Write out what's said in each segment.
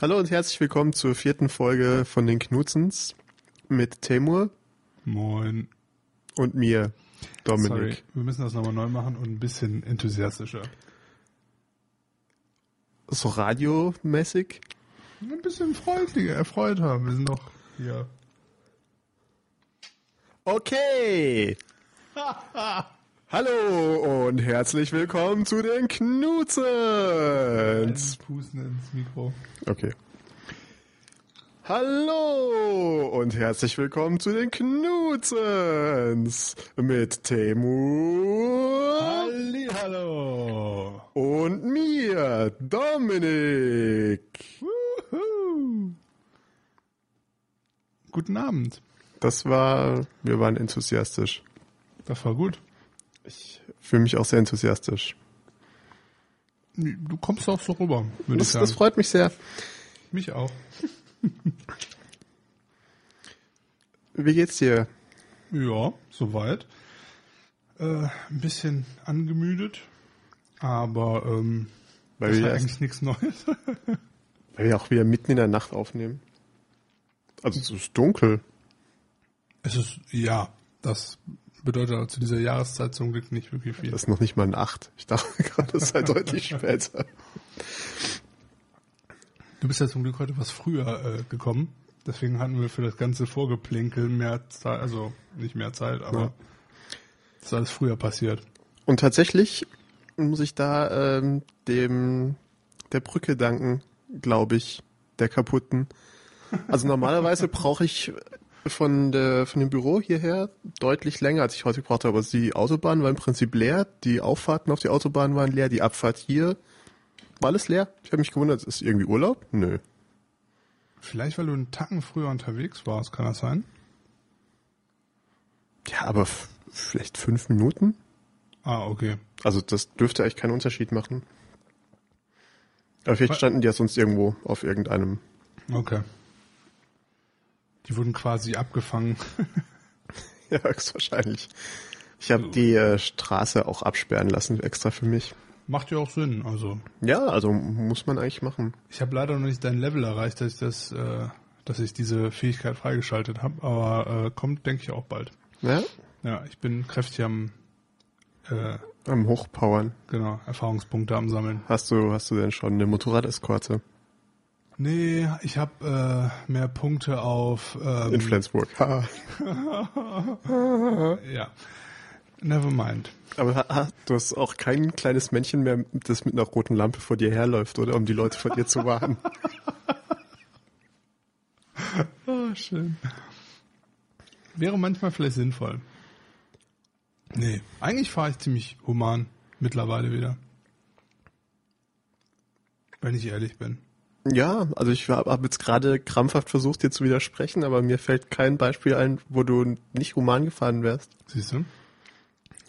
Hallo und herzlich willkommen zur vierten Folge von den Knutzens mit Temur Moin. und mir, Dominik. Sorry, wir müssen das nochmal neu machen und ein bisschen enthusiastischer. So radiomäßig. Ein bisschen freundlicher, erfreuter. Wir sind doch hier. Okay. Hallo und herzlich willkommen zu den Knutzens. Pusten ins Mikro. Okay. Hallo und herzlich willkommen zu den Knutzens mit Temur Hallo. und mir, Dominik. Wuhu. Guten Abend. Das war, wir waren enthusiastisch. Das war gut. Ich fühle mich auch sehr enthusiastisch. Du kommst auch so rüber, würde ich Das, sagen. das freut mich sehr. Mich auch. Wie geht's dir? Ja, soweit. Äh, ein bisschen angemüdet, aber ähm, Weil das wir, ist eigentlich nichts Neues. weil wir auch wieder mitten in der Nacht aufnehmen. Also es ist dunkel. Es ist, ja, das bedeutet zu dieser Jahreszeit zum Glück nicht wirklich viel. Das ist noch nicht mal ein Acht. Ich dachte gerade, es sei deutlich später. Du bist ja zum Glück heute was früher äh, gekommen. Deswegen hatten wir für das ganze Vorgeplänkel mehr Zeit, also nicht mehr Zeit, aber Ja. das ist alles früher passiert. Und tatsächlich muss ich da ähm, dem der Brücke danken, glaube ich, der kaputten. Also normalerweise brauche ich von der von dem Büro hierher deutlich länger, als ich heute gebraucht habe. Also die Autobahn war im Prinzip leer, die Auffahrten auf die Autobahn waren leer, die Abfahrt hier war alles leer. Ich habe mich gewundert, ist irgendwie Urlaub? Nö. Vielleicht, weil du einen Tacken früher unterwegs warst, kann das sein? Ja, aber vielleicht fünf Minuten? Ah, okay. Also das dürfte eigentlich keinen Unterschied machen. Aber vielleicht standen die ja sonst irgendwo auf irgendeinem. Okay. Die wurden quasi abgefangen. Ja, höchstwahrscheinlich. Ich habe die äh, Straße auch absperren lassen, extra für mich. Macht ja auch Sinn. Also Ja, also muss man eigentlich machen. ich habe leider noch nicht dein Level erreicht, dass ich das, äh, dass ich diese Fähigkeit freigeschaltet habe, aber äh, kommt, denke ich, auch bald. Ja? Ja, ich bin kräftig am äh, Am Hochpowern. genau, Erfahrungspunkte am Sammeln. Hast du, hast du denn schon eine Motorradeskorte Nee, ich habe äh, mehr Punkte auf ähm, in Flensburg? Ja. Never mind. Aber ha, ha, du hast auch kein kleines Männchen mehr, das mit einer roten Lampe vor dir herläuft, oder? Um die Leute vor dir zu warnen. Oh, schön. Wäre manchmal vielleicht sinnvoll. Nee, eigentlich fahre ich ziemlich human mittlerweile wieder. Wenn ich ehrlich bin. Ja, also ich habe hab jetzt gerade krampfhaft versucht, dir zu widersprechen, aber mir fällt kein Beispiel ein, wo du nicht human gefahren wärst. Siehst du?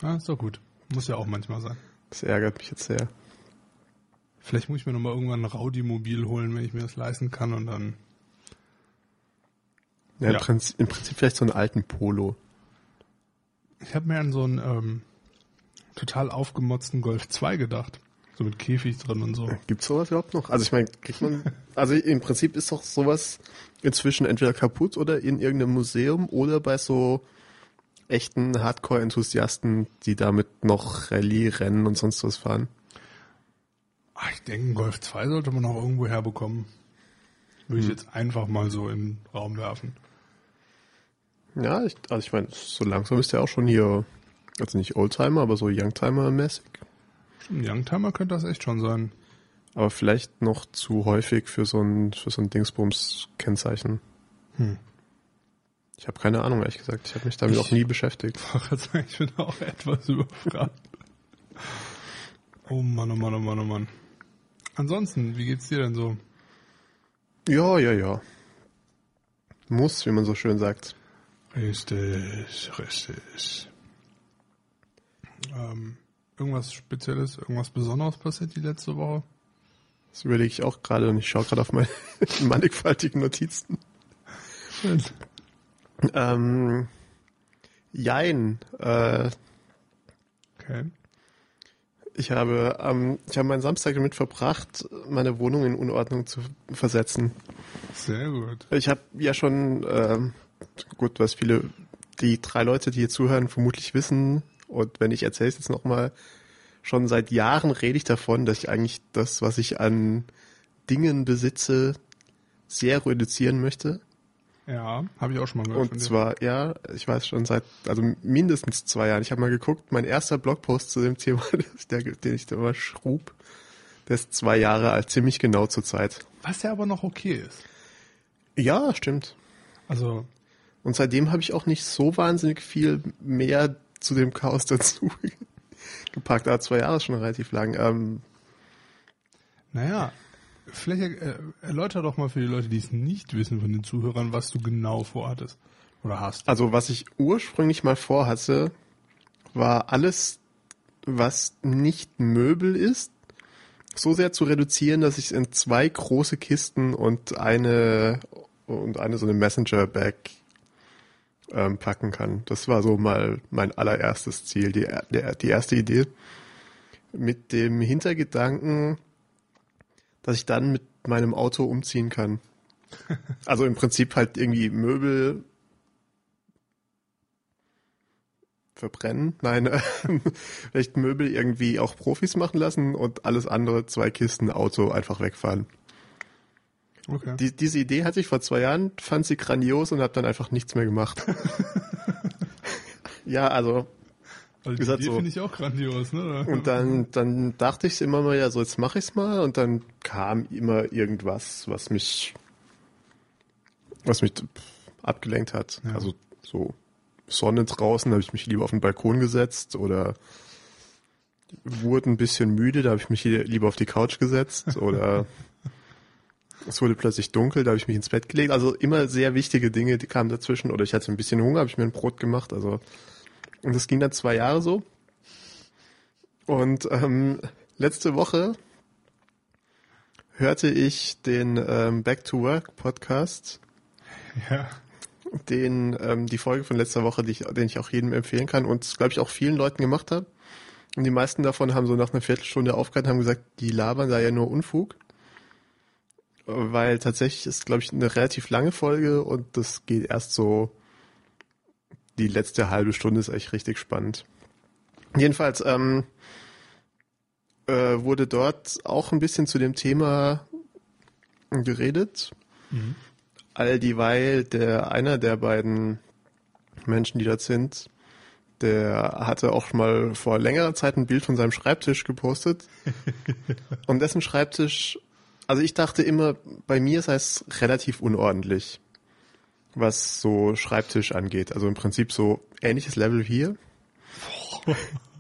Ah, ist doch gut. Muss ja auch manchmal sein. Das ärgert mich jetzt sehr. Vielleicht muss ich mir nochmal irgendwann ein Raudi-Mobil holen, wenn ich mir das leisten kann und dann. Ja, Ja. Im, Prinzip, Im Prinzip vielleicht so einen alten Polo. Ich habe mir an so einen ähm, total aufgemotzten Golf 2 gedacht. So mit Käfig drin und so. Gibt's sowas überhaupt noch? Also ich meine, kriegt man, also im Prinzip ist doch sowas inzwischen entweder kaputt oder in irgendeinem Museum oder bei so echten Hardcore-Enthusiasten, die damit noch Rallye, Rennen und sonst was fahren. Ach, ich denke, Golf 2 sollte man auch irgendwo herbekommen. Würde ich jetzt einfach mal so in den Raum werfen. Ja, ich, also ich meine, so langsam ist der auch schon hier, also nicht Oldtimer, aber so Youngtimer-mäßig. Ein Youngtimer könnte das echt schon sein. Aber vielleicht noch zu häufig für so ein, für so ein Dingsbums-Kennzeichen. Hm. Ich habe keine Ahnung, ehrlich gesagt. Ich habe mich damit Ich- auch nie beschäftigt. Ich bin auch etwas überfragt. Oh Mann, oh Mann, oh Mann, oh Mann. Ansonsten, wie geht's dir denn so? Ja, ja, ja. Muss, wie man so schön sagt. Richtig, richtig. Ähm, irgendwas Spezielles, irgendwas Besonderes passiert die letzte Woche? Das überlege ich auch gerade und ich schaue gerade auf meine mannigfaltigen Notizen. Ähm, jein. Äh, Okay. Ich habe, ähm, ich habe meinen Samstag damit verbracht, meine Wohnung in Unordnung zu versetzen. Sehr gut. Ich habe ja schon, ähm, gut, was viele, die drei Leute, die hier zuhören, vermutlich wissen, und wenn ich erzähle es jetzt nochmal, schon seit Jahren rede ich davon, dass ich eigentlich das, was ich an Dingen besitze, sehr reduzieren möchte. Ja, habe ich auch schon mal gehört. Und zwar, ja, ich weiß schon seit, also mindestens zwei Jahren. Ich habe mal geguckt, mein erster Blogpost zu dem Thema, der, den ich da mal schrub, der ist zwei Jahre alt, ziemlich genau zur Zeit. Was ja aber noch okay ist. Ja, stimmt. Also. Und seitdem habe ich auch nicht so wahnsinnig viel mehr zu dem Chaos dazu gepackt. Aber zwei Jahre ist schon relativ lang. Ähm, naja, vielleicht äh, erläuter doch mal für die Leute, die es nicht wissen von den Zuhörern, was du genau vorhattest oder hast. Also was ich ursprünglich mal vorhatte, war alles, was nicht Möbel ist, so sehr zu reduzieren, dass ich es in zwei große Kisten und eine und eine so eine Messenger-Bag ähm, packen kann. Das war so mal mein allererstes Ziel, die, die, die erste Idee. Mit dem Hintergedanken, dass ich dann mit meinem Auto umziehen kann. Also im Prinzip halt irgendwie Möbel verbrennen. Nein, äh, vielleicht Möbel irgendwie auch Profis machen lassen und alles andere, zwei Kisten Auto einfach wegfahren. Okay. Die, diese Idee hatte ich vor zwei Jahren, fand sie grandios und habe dann einfach nichts mehr gemacht. ja, also also die Idee so. finde ich auch grandios, ne? Und dann, dann dachte ich immer mal, ja, so jetzt mache ich's mal und dann kam immer irgendwas, was mich, was mich abgelenkt hat. Ja. Also so Sonne draußen, habe ich mich lieber auf den Balkon gesetzt oder wurde ein bisschen müde, da habe ich mich lieber auf die Couch gesetzt oder es wurde plötzlich dunkel, da habe ich mich ins Bett gelegt. Also immer sehr wichtige Dinge, die kamen dazwischen. Oder ich hatte ein bisschen Hunger, habe ich mir ein Brot gemacht. Also und das ging dann zwei Jahre so. Und ähm, letzte Woche hörte ich den ähm, Back to Work Podcast. Ja. Den, ähm, die Folge von letzter Woche, die ich, den ich auch jedem empfehlen kann und glaube ich auch vielen Leuten gemacht habe. Und die meisten davon haben so nach einer Viertelstunde aufgehört und haben gesagt, die labern da ja nur Unfug. Weil tatsächlich ist, glaube ich, eine relativ lange Folge und das geht erst so die letzte halbe Stunde ist echt richtig spannend. Jedenfalls ähm, äh, wurde dort auch ein bisschen zu dem Thema geredet. Mhm. All dieweil der einer der beiden Menschen, die dort sind, der hatte auch mal vor längerer Zeit ein Bild von seinem Schreibtisch gepostet. und dessen Schreibtisch, also ich dachte immer, bei mir sei es relativ unordentlich was so Schreibtisch angeht. Also im Prinzip so ähnliches Level hier.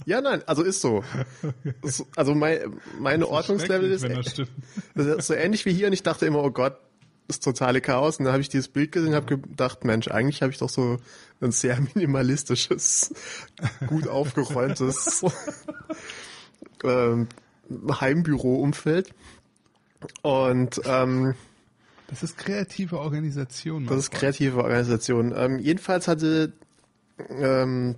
Ja, nein, also ist so. Also mein, meine Ordnungslevel ist, das ist so ähnlich wie hier und ich dachte immer, oh Gott, das ist totale Chaos. Und dann habe ich dieses Bild gesehen und habe gedacht, Mensch, eigentlich habe ich doch so ein sehr minimalistisches, gut aufgeräumtes ähm, Heimbüro-Umfeld. Und ähm, das ist kreative Organisation. Das ist kreative Organisation. Ähm, jedenfalls hatte ähm,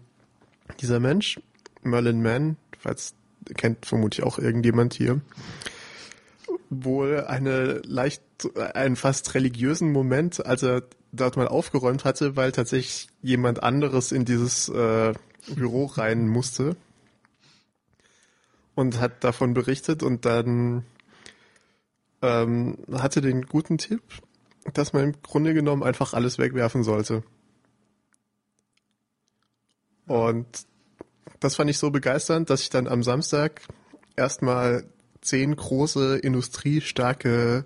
dieser Mensch, Merlin Mann, falls kennt vermutlich auch irgendjemand hier, wohl eine leicht, einen fast religiösen Moment, als er dort mal aufgeräumt hatte, weil tatsächlich jemand anderes in dieses äh, Büro rein musste und hat davon berichtet und dann ähm, hatte den guten Tipp, dass man im Grunde genommen einfach alles wegwerfen sollte. Und das fand ich so begeisternd, dass ich dann am Samstag erstmal zehn große industriestarke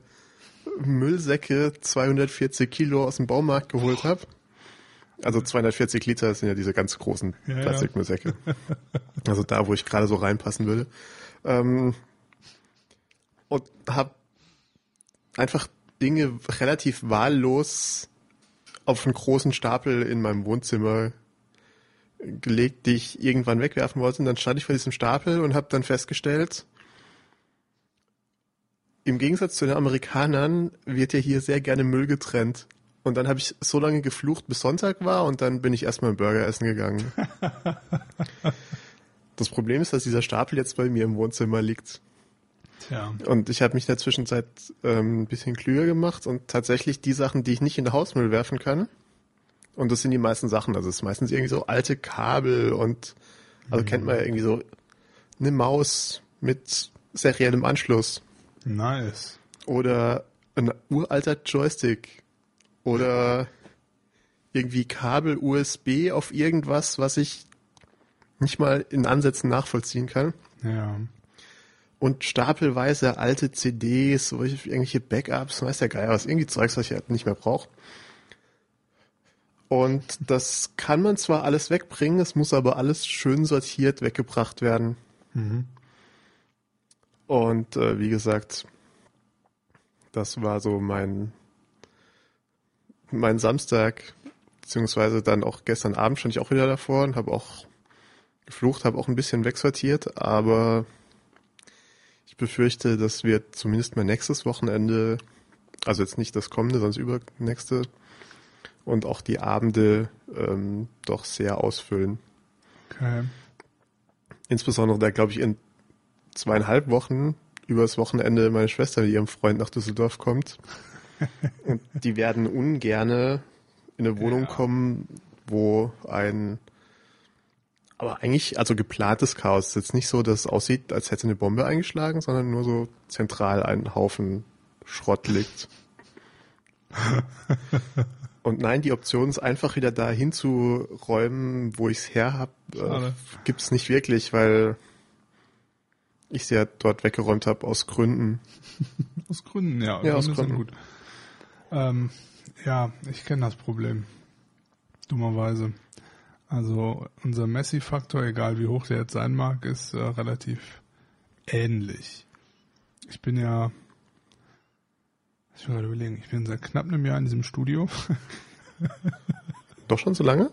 Müllsäcke 240 Kilo aus dem Baumarkt geholt habe. Also 240 Liter sind ja diese ganz großen ja, Plastikmüllsäcke. Ja. also da, wo ich gerade so reinpassen würde. Ähm, und habe einfach Dinge relativ wahllos auf einen großen Stapel in meinem Wohnzimmer gelegt, die ich irgendwann wegwerfen wollte. Und dann stand ich vor diesem Stapel und habe dann festgestellt, im Gegensatz zu den Amerikanern wird ja hier sehr gerne Müll getrennt. Und dann habe ich so lange geflucht, bis Sonntag war und dann bin ich erstmal einen Burger essen gegangen. Das Problem ist, dass dieser Stapel jetzt bei mir im Wohnzimmer liegt. Tja. Und ich habe mich in der Zwischenzeit ähm, ein bisschen klüger gemacht und tatsächlich die Sachen, die ich nicht in den Hausmüll werfen kann, und das sind die meisten Sachen, also es ist meistens irgendwie so alte Kabel und also Mhm. kennt man ja irgendwie so eine Maus mit seriellem Anschluss Nice. oder ein uralter Joystick oder irgendwie Kabel USB auf irgendwas, was ich nicht mal in Ansätzen nachvollziehen kann. Ja. Und stapelweise alte CDs, so irgendwelche Backups, weiß der Geier was, irgendwie Zeugs, was ich halt nicht mehr brauche. Und das kann man zwar alles wegbringen, es muss aber alles schön sortiert weggebracht werden. Mhm. Und äh, wie gesagt, das war so mein mein Samstag, beziehungsweise dann auch gestern Abend stand ich auch wieder davor und habe auch geflucht, habe auch ein bisschen wegsortiert, aber ich befürchte, dass wir zumindest mal nächstes Wochenende, also jetzt nicht das kommende, sondern das übernächste, und auch die Abende ähm, doch sehr ausfüllen. Okay. Insbesondere da, glaube ich, in zweieinhalb Wochen übers Wochenende meine Schwester mit ihrem Freund nach Düsseldorf kommt. Und die werden ungerne in eine Wohnung Ja. kommen, wo ein aber eigentlich, also geplantes Chaos. Es ist jetzt nicht so, dass es aussieht, als hätte eine Bombe eingeschlagen, sondern nur so zentral ein Haufen Schrott liegt. Und nein, die Option ist einfach wieder da hinzuräumen, wo ich es her habe, äh, Schade. gibt's nicht wirklich, weil ich sie ja dort weggeräumt habe aus Gründen. Aus Gründen, ja. Ja, aus Gründen. gut. Ähm, ja, ich kenne das Problem. Dummerweise. Also unser Messi-Faktor, egal wie hoch der jetzt sein mag, ist äh, relativ ähnlich. Ich bin ja, ich will gerade überlegen, ich bin seit knapp einem Jahr in diesem Studio. Doch schon so lange?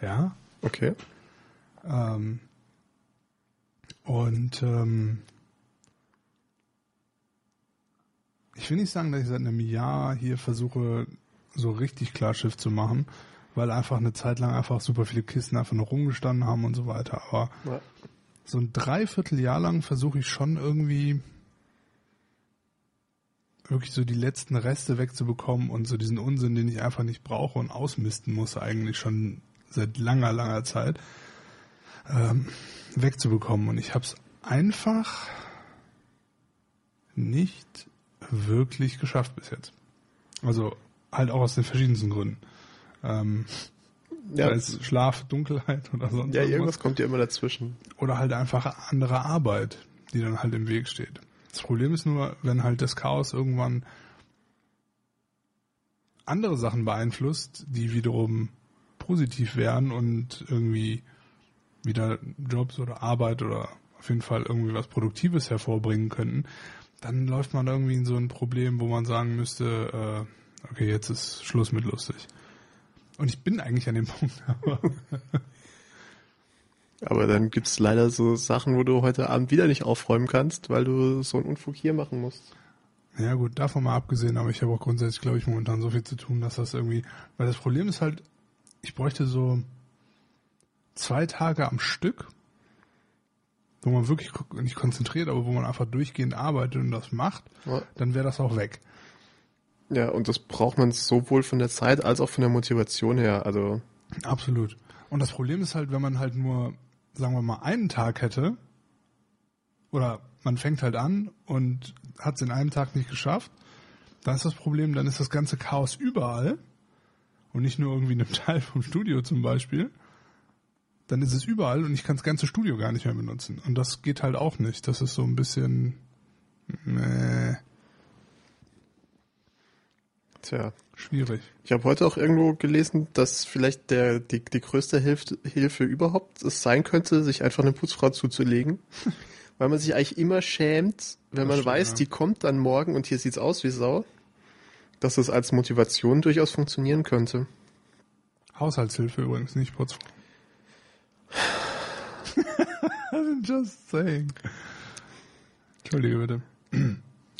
ja. Okay. Ähm, und ähm, ich will nicht sagen, dass ich seit einem Jahr hier versuche, so richtig klar Schiff zu machen, weil einfach eine Zeit lang einfach super viele Kisten einfach noch rumgestanden haben und so weiter. Aber Ja. so ein Dreivierteljahr lang versuche ich schon irgendwie wirklich so die letzten Reste wegzubekommen und so diesen Unsinn, den ich einfach nicht brauche und ausmisten muss, eigentlich schon seit langer, langer Zeit, ähm, wegzubekommen. Und ich habe es einfach nicht wirklich geschafft bis jetzt. Also halt auch aus den verschiedensten Gründen. Ähm, Ja, sei es Schlaf, Dunkelheit oder sonst ja irgendwas. irgendwas kommt ja immer dazwischen. Oder halt einfach andere Arbeit, die dann halt im Weg steht. Das Problem ist nur, wenn halt das Chaos irgendwann andere Sachen beeinflusst, die wiederum positiv wären und irgendwie wieder Jobs oder Arbeit oder auf jeden Fall irgendwie was Produktives hervorbringen könnten, dann läuft man irgendwie in so ein Problem, wo man sagen müsste, äh, okay, jetzt ist Schluss mit lustig. Und ich bin eigentlich an dem Punkt, aber Aber dann gibt's leider so Sachen, wo du heute Abend wieder nicht aufräumen kannst, weil du so einen Unfug hier machen musst. Ja gut, davon mal abgesehen, aber ich habe auch grundsätzlich, glaube ich, momentan so viel zu tun, dass das irgendwie, weil das Problem ist halt, ich bräuchte so zwei Tage am Stück, wo man wirklich nicht konzentriert, aber wo man einfach durchgehend arbeitet und das macht, Ja. dann wäre das auch weg. Ja, und das braucht man sowohl von der Zeit als auch von der Motivation her. Also, Absolut. Und das Problem ist halt, wenn man halt nur, sagen wir mal, einen Tag hätte, oder man fängt halt an und hat es in einem Tag nicht geschafft, dann ist das Problem, dann ist das ganze Chaos überall und nicht nur irgendwie in einem Teil vom Studio zum Beispiel. Dann ist es überall und ich kann das ganze Studio gar nicht mehr benutzen. Und das geht halt auch nicht. Das ist so ein bisschen äh, tja. schwierig. Ich habe heute auch irgendwo gelesen, dass vielleicht der, die, die größte Hilfe, Hilfe überhaupt es sein könnte, sich einfach eine Putzfrau zuzulegen. Weil man sich eigentlich immer schämt, wenn man stimmt, weiß, ja. die kommt dann morgen und hier sieht's aus wie Sau. Dass es als Motivation durchaus funktionieren könnte. Haushaltshilfe übrigens, nicht Putzfrau. Just saying. Entschuldige bitte.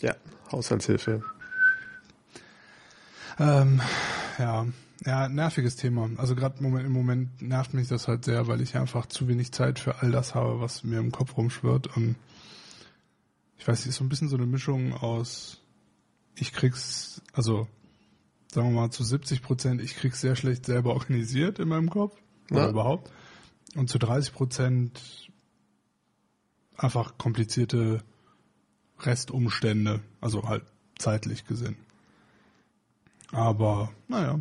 Ja, Haushaltshilfe. Ähm, ja, Ja, nerviges Thema. Also gerade im Moment, im Moment nervt mich das halt sehr, weil ich einfach zu wenig Zeit für all das habe, was mir im Kopf rumschwirrt. Und ich weiß nicht, ist so ein bisschen so eine Mischung aus, ich krieg's, also sagen wir mal zu 70 Prozent, ich krieg's sehr schlecht selber organisiert in meinem Kopf oder Ja. überhaupt. Und zu 30 Prozent einfach komplizierte Restumstände, also halt zeitlich gesehen. Aber, naja.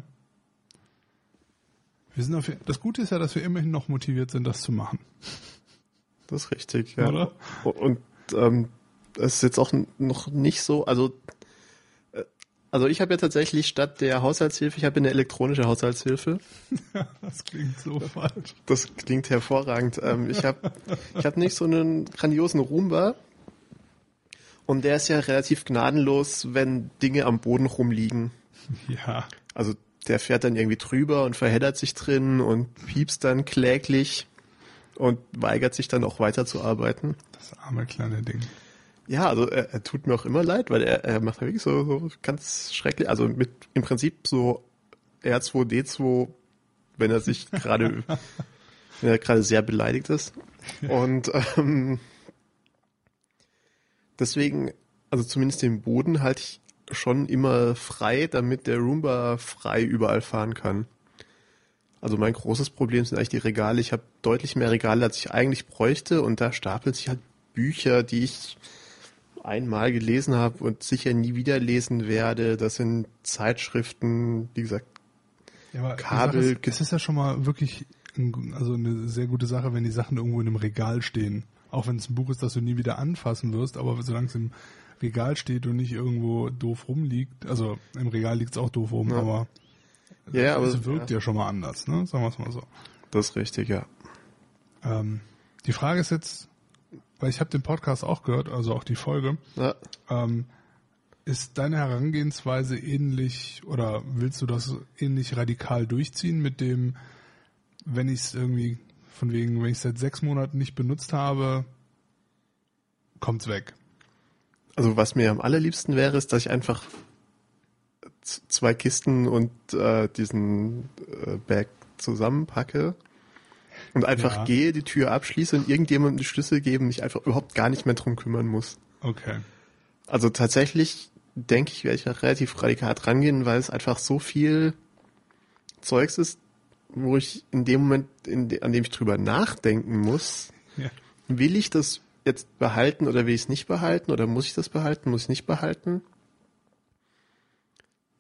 Wir sind auf, das Gute ist ja, dass wir immerhin noch motiviert sind, das zu machen. Das ist richtig, ja. Oder? Und ähm, es ist jetzt auch noch nicht so, also äh, also ich habe ja tatsächlich statt der Haushaltshilfe, ich habe eine elektronische Haushaltshilfe. Das klingt so falsch. Das klingt hervorragend. Ähm, ich habe ich hab nicht so einen grandiosen Roomba. Und der ist ja relativ gnadenlos, wenn Dinge am Boden rumliegen. Ja. Also der fährt dann irgendwie drüber und verheddert sich drin und piepst dann kläglich und weigert sich dann auch weiterzuarbeiten. Das arme kleine Ding. Ja, also er, er tut mir auch immer leid, weil er, er macht wirklich so, so ganz schrecklich, also mit im Prinzip so R2D2, wenn er sich gerade, wenn er gerade sehr beleidigt ist. Und ähm, deswegen, also zumindest den Boden halte ich schon immer frei, damit der Roomba frei überall fahren kann. Also mein großes Problem sind eigentlich die Regale. Ich habe deutlich mehr Regale, als ich eigentlich bräuchte und da stapelt sich halt Bücher, die ich einmal gelesen habe und sicher nie wieder lesen werde. Das sind Zeitschriften, wie gesagt, Ja, Kabel gibt- ist, es ist ja schon mal wirklich ein, also eine sehr gute Sache, wenn die Sachen irgendwo in einem Regal stehen. Auch wenn es ein Buch ist, das du nie wieder anfassen wirst, aber solange es im Regal steht und nicht irgendwo doof rumliegt, also im Regal liegt es auch doof rum, Ja. aber Ja, aber es wirkt ja. schon mal anders, ne? Sagen wir es mal so. das ist richtig, ja. Ähm, die Frage ist jetzt, weil ich habe den Podcast auch gehört, also auch die Folge, ja. ähm, ist deine Herangehensweise ähnlich oder willst du das ähnlich radikal durchziehen mit dem, wenn ich es irgendwie von wegen, wenn ich es seit sechs Monaten nicht benutzt habe, kommt's weg. Also was mir am allerliebsten wäre, ist, dass ich einfach zwei Kisten und äh, diesen äh, Bag zusammenpacke und einfach Ja. gehe, die Tür abschließe und irgendjemandem die Schlüssel geben, mich einfach überhaupt gar nicht mehr drum kümmern muss. Okay. Also tatsächlich denke ich, werde ich auch relativ radikal rangehen, weil es einfach so viel Zeugs ist, wo ich in dem Moment, in de, an dem ich drüber nachdenken muss, Ja. will ich das jetzt behalten oder will ich es nicht behalten oder muss ich das behalten, muss ich nicht behalten?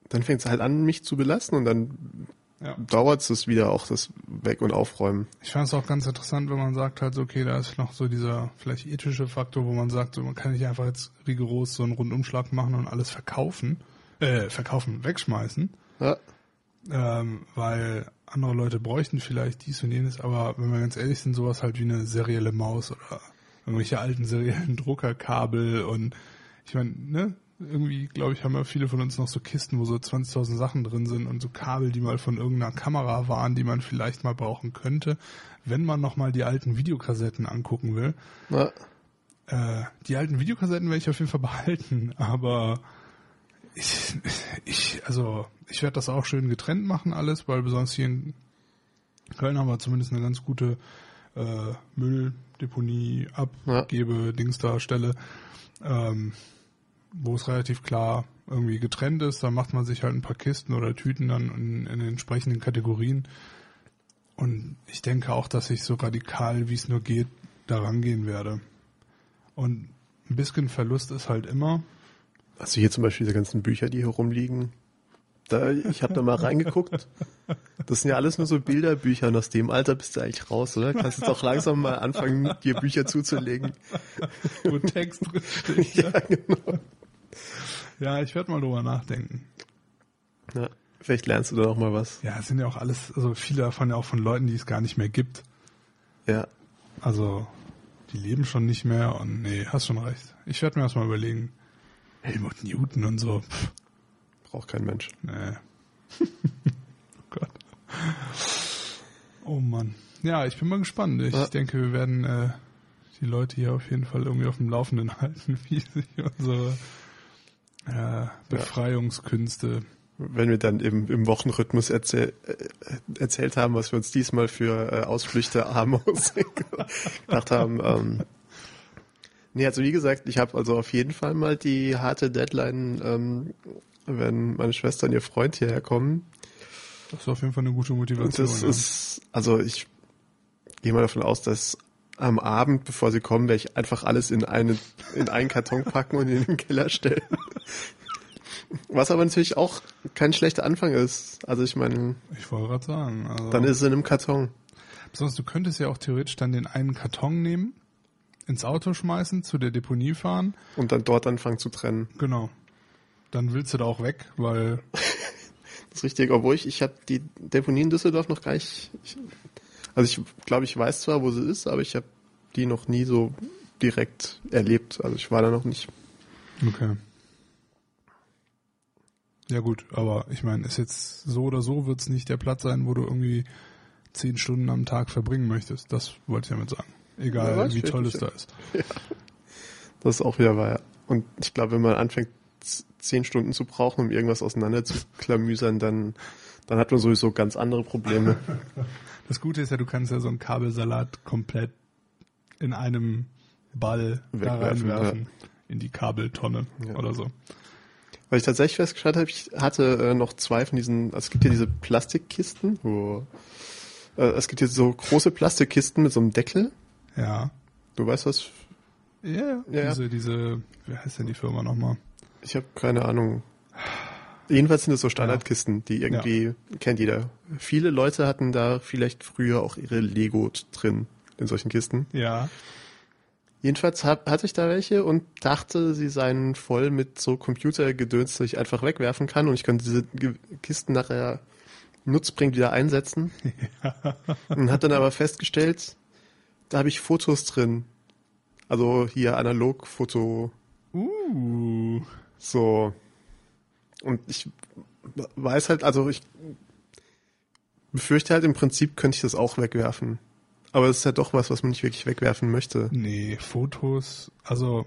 Dann fängt es halt an, mich zu belasten und dann ja. dauert es wieder auch das Weg- und Aufräumen. Ich fand es auch ganz interessant, wenn man sagt halt, okay, da ist noch so dieser vielleicht ethische Faktor, wo man sagt, so, man kann nicht einfach jetzt rigoros so einen Rundumschlag machen und alles verkaufen, äh, verkaufen, wegschmeißen. Ja, ähm, weil andere Leute bräuchten vielleicht dies und jenes, aber wenn wir ganz ehrlich sind, sowas halt wie eine serielle Maus oder irgendwelche alten seriellen Druckerkabel und ich meine, ne, irgendwie, glaube ich, haben ja viele von uns noch so Kisten, wo so 20.000 Sachen drin sind und so Kabel, die mal von irgendeiner Kamera waren, die man vielleicht mal brauchen könnte, wenn man nochmal die alten Videokassetten angucken will. ja, Äh, die alten Videokassetten werde ich auf jeden Fall behalten, aber ich, ich also ich werde das auch schön getrennt machen alles, weil besonders hier in Köln haben wir zumindest eine ganz gute äh, Mülldeponie, Abgebe, Dings da Stelle, ähm, wo es relativ klar irgendwie getrennt ist. Da macht man sich halt ein paar Kisten oder Tüten dann in, in den entsprechenden Kategorien. Und ich denke auch, dass ich so radikal, wie es nur geht, da rangehen werde. Und ein bisschen Verlust ist halt immer. Also hier zum Beispiel diese ganzen Bücher, die hier rumliegen. Da, ich habe da mal reingeguckt. Das sind ja alles nur so Bilderbücher und aus dem Alter bist du eigentlich raus, oder? Kannst jetzt auch langsam mal anfangen, dir Bücher zuzulegen. Wo Text drin steht. ja, genau. Ja, ich werde mal drüber nachdenken. Ja, vielleicht lernst du da noch mal was. Ja, es sind ja auch alles, also viele davon ja auch von Leuten, die es gar nicht mehr gibt. Ja, Also, die leben schon nicht mehr und nee, hast schon recht. Ich werde mir das mal überlegen. Helmut Newton und so. Pff, braucht kein Mensch. nee. oh Gott. Oh Mann. Ja, ich bin mal gespannt. Ich Ja. denke, wir werden äh, die Leute hier auf jeden Fall irgendwie auf dem Laufenden halten, wie sich unsere äh, Befreiungskünste wenn wir dann im, im Wochenrhythmus erzähl, äh, erzählt haben, was wir uns diesmal für äh, Ausflüchte Amos gedacht haben. Ähm, nee, also wie gesagt, ich habe also auf jeden Fall mal die harte Deadline, ähm, wenn meine Schwester und ihr Freund hierher kommen. Das ist auf jeden Fall eine gute Motivation. Das ja. ist, also ich gehe mal davon aus, dass am Abend, bevor sie kommen, werde ich einfach alles in eine, in einen Karton packen und in den Keller stellen. Was aber natürlich auch kein schlechter Anfang ist. Also ich meine, ich wollte gerade sagen. Also dann ist es in einem Karton. Besonders du könntest ja auch theoretisch dann den einen Karton nehmen, ins Auto schmeißen, zu der Deponie fahren. Und dann dort anfangen zu trennen. Genau. Dann willst du da auch weg, weil Das ist richtig, obwohl ich, ich habe die Deponie in Düsseldorf noch gar nicht. Ich, also ich glaube, ich weiß zwar, wo sie ist, aber ich habe die noch nie so direkt erlebt. Also ich war da noch nicht. Okay. Ja gut, aber ich meine, ist jetzt so oder so wird es nicht der Platz sein, wo du irgendwie zehn Stunden am Tag verbringen möchtest. Das wollte ich damit sagen. Egal, Ja, wie toll es ja. da ist. Das ist auch wieder wahr. ja. Und ich glaube, wenn man anfängt, zehn Stunden zu brauchen, um irgendwas auseinander zu klamüsern, dann, dann hat man sowieso ganz andere Probleme. Das Gute ist ja, du kannst ja so einen Kabelsalat komplett in einem Ball da Wegwerfen, reinwerfen. In die Kabeltonne Ja. oder so. Weil ich tatsächlich festgestellt habe, ich hatte äh, noch zwei von diesen, also es gibt ja diese Plastikkisten, wo äh, es gibt hier so große Plastikkisten mit so einem Deckel. Ja. Du weißt was? Ja, ja. Ja, ja. Diese, diese, wie heißt denn die Firma nochmal? Ich habe keine Ahnung. Jedenfalls sind es so Standardkisten, die irgendwie kennt jeder. Viele Leute hatten da vielleicht früher auch ihre Lego drin in solchen Kisten. Ja. Jedenfalls hab, hatte ich da welche und dachte, sie seien voll mit so Computergedöns, das ich einfach wegwerfen kann und ich kann diese Kisten nachher nutzbringend wieder einsetzen. Und hat dann aber festgestellt, da habe ich Fotos drin. Also hier Analogfoto, Uh. So. Und ich weiß halt, also ich befürchte halt im Prinzip könnte ich das auch wegwerfen. Aber es ist ja doch was, was man nicht wirklich wegwerfen möchte. Nee, Fotos, also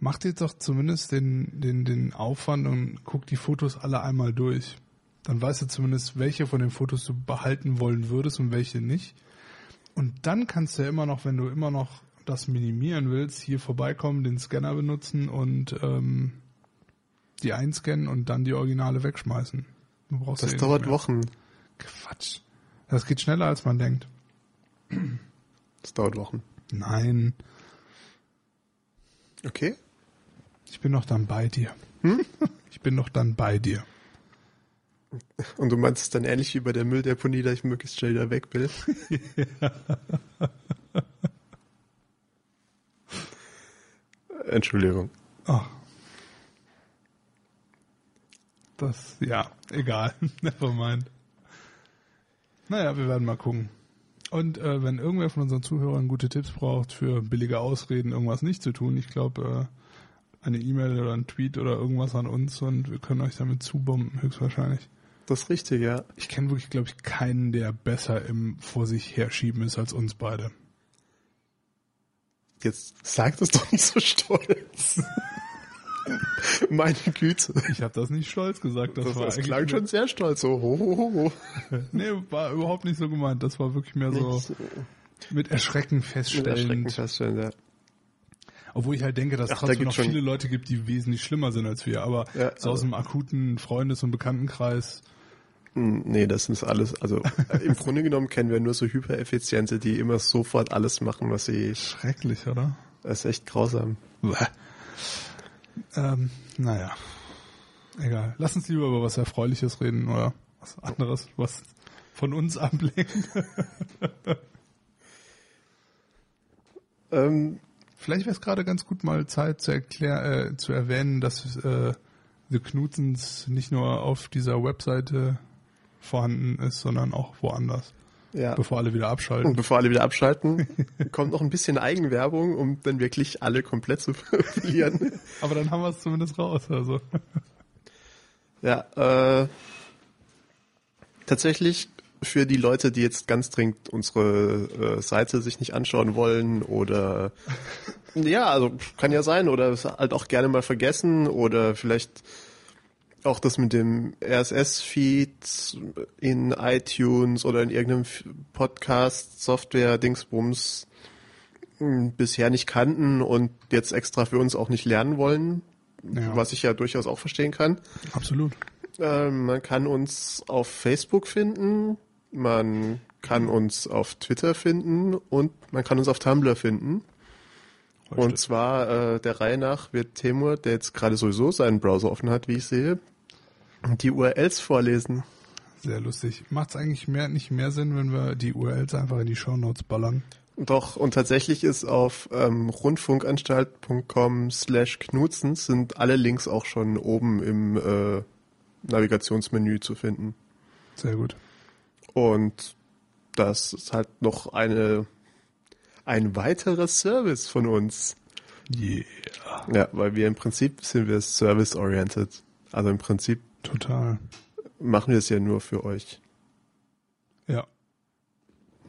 macht jetzt doch zumindest den, den, den Aufwand und guckt die Fotos alle einmal durch. Dann weißt du zumindest, welche von den Fotos du behalten wollen würdest und welche nicht. Und dann kannst du ja immer noch, wenn du immer noch das minimieren willst, hier vorbeikommen, den Scanner benutzen und ähm, die einscannen und dann die Originale wegschmeißen. Das ja eh dauert. Wochen. Quatsch. Das geht schneller, als man denkt. Das dauert Wochen. Nein. Okay. Ich bin doch dann bei dir. Ich bin doch dann bei dir. Und du meinst es dann ähnlich wie bei der Mülldeponie, dass ich möglichst schnell da weg will? Entschuldigung. Oh. Das, ja, egal. Never mind. Naja, wir werden mal gucken. Und äh, wenn irgendwer von unseren Zuhörern gute Tipps braucht für billige Ausreden, irgendwas nicht zu tun, ich glaube, äh, eine E-Mail oder ein Tweet oder irgendwas an uns und wir können euch damit zubomben, höchstwahrscheinlich. Das ist richtig, ja. Ich kenne wirklich, glaube ich, keinen, der besser im vor sich herschieben ist als uns beide. Jetzt sag das doch nicht so stolz. Meine Güte. Ich habe das nicht stolz gesagt. Das, Das, war das klang schon sehr stolz. So, ho, ho, ho, ho. Nee, war überhaupt nicht so gemeint. Das war wirklich mehr so mit Erschrecken mit feststellend. Erschrecken feststellen, ja. Obwohl ich halt denke, dass es Ach, da trotzdem noch schon- viele Leute gibt, die wesentlich schlimmer sind als wir. Aber Ja, so aus also- dem akuten Freundes- und Bekanntenkreis. Hm, Nee, das ist alles, also äh, im Grunde genommen kennen wir nur so Hypereffiziente, die immer sofort alles machen, was sie, Schrecklich, oder? das ist echt grausam. Bäh. Ähm, naja. Egal. Lass uns lieber über was Erfreuliches reden oder was anderes, was von uns ablenkt. Ähm, Vielleicht wäre es gerade ganz gut, mal Zeit zu erklär, äh, zu erwähnen, dass äh, The Knutzens nicht nur auf dieser Webseite vorhanden ist, sondern auch woanders, ja. bevor alle wieder Und abschalten. bevor alle wieder abschalten, kommt noch ein bisschen Eigenwerbung, um dann wirklich alle komplett zu verlieren. Aber dann haben wir es zumindest raus. Also Ja, äh, tatsächlich für die Leute, die jetzt ganz dringend unsere äh, Seite sich nicht anschauen wollen oder ja, also kann ja sein oder es halt auch gerne mal vergessen oder vielleicht auch das mit dem RSS-Feed in iTunes oder in irgendeinem Podcast-Software-Dingsbums mh, bisher nicht kannten und jetzt extra für uns auch nicht lernen wollen, Ja. was ich ja durchaus auch verstehen kann. Absolut. Ähm, man kann uns auf Facebook finden, man kann uns auf Twitter finden und man kann uns auf Tumblr finden. Und zwar äh, der Reihe nach wird Temur, der jetzt gerade sowieso seinen Browser offen hat, wie ich sehe, die URLs vorlesen. Sehr lustig. Macht es eigentlich mehr, nicht mehr Sinn, wenn wir die URLs einfach in die Shownotes ballern? Doch, und tatsächlich ist auf ähm, rundfunkanstalt.com slash knutzen sind alle Links auch schon oben im äh, Navigationsmenü zu finden. Sehr gut. Und das ist halt noch eine ein weiterer Service von uns. Yeah. Ja, weil wir im Prinzip sind wir service-oriented. Also im Prinzip Total. machen wir es ja nur für euch. Ja.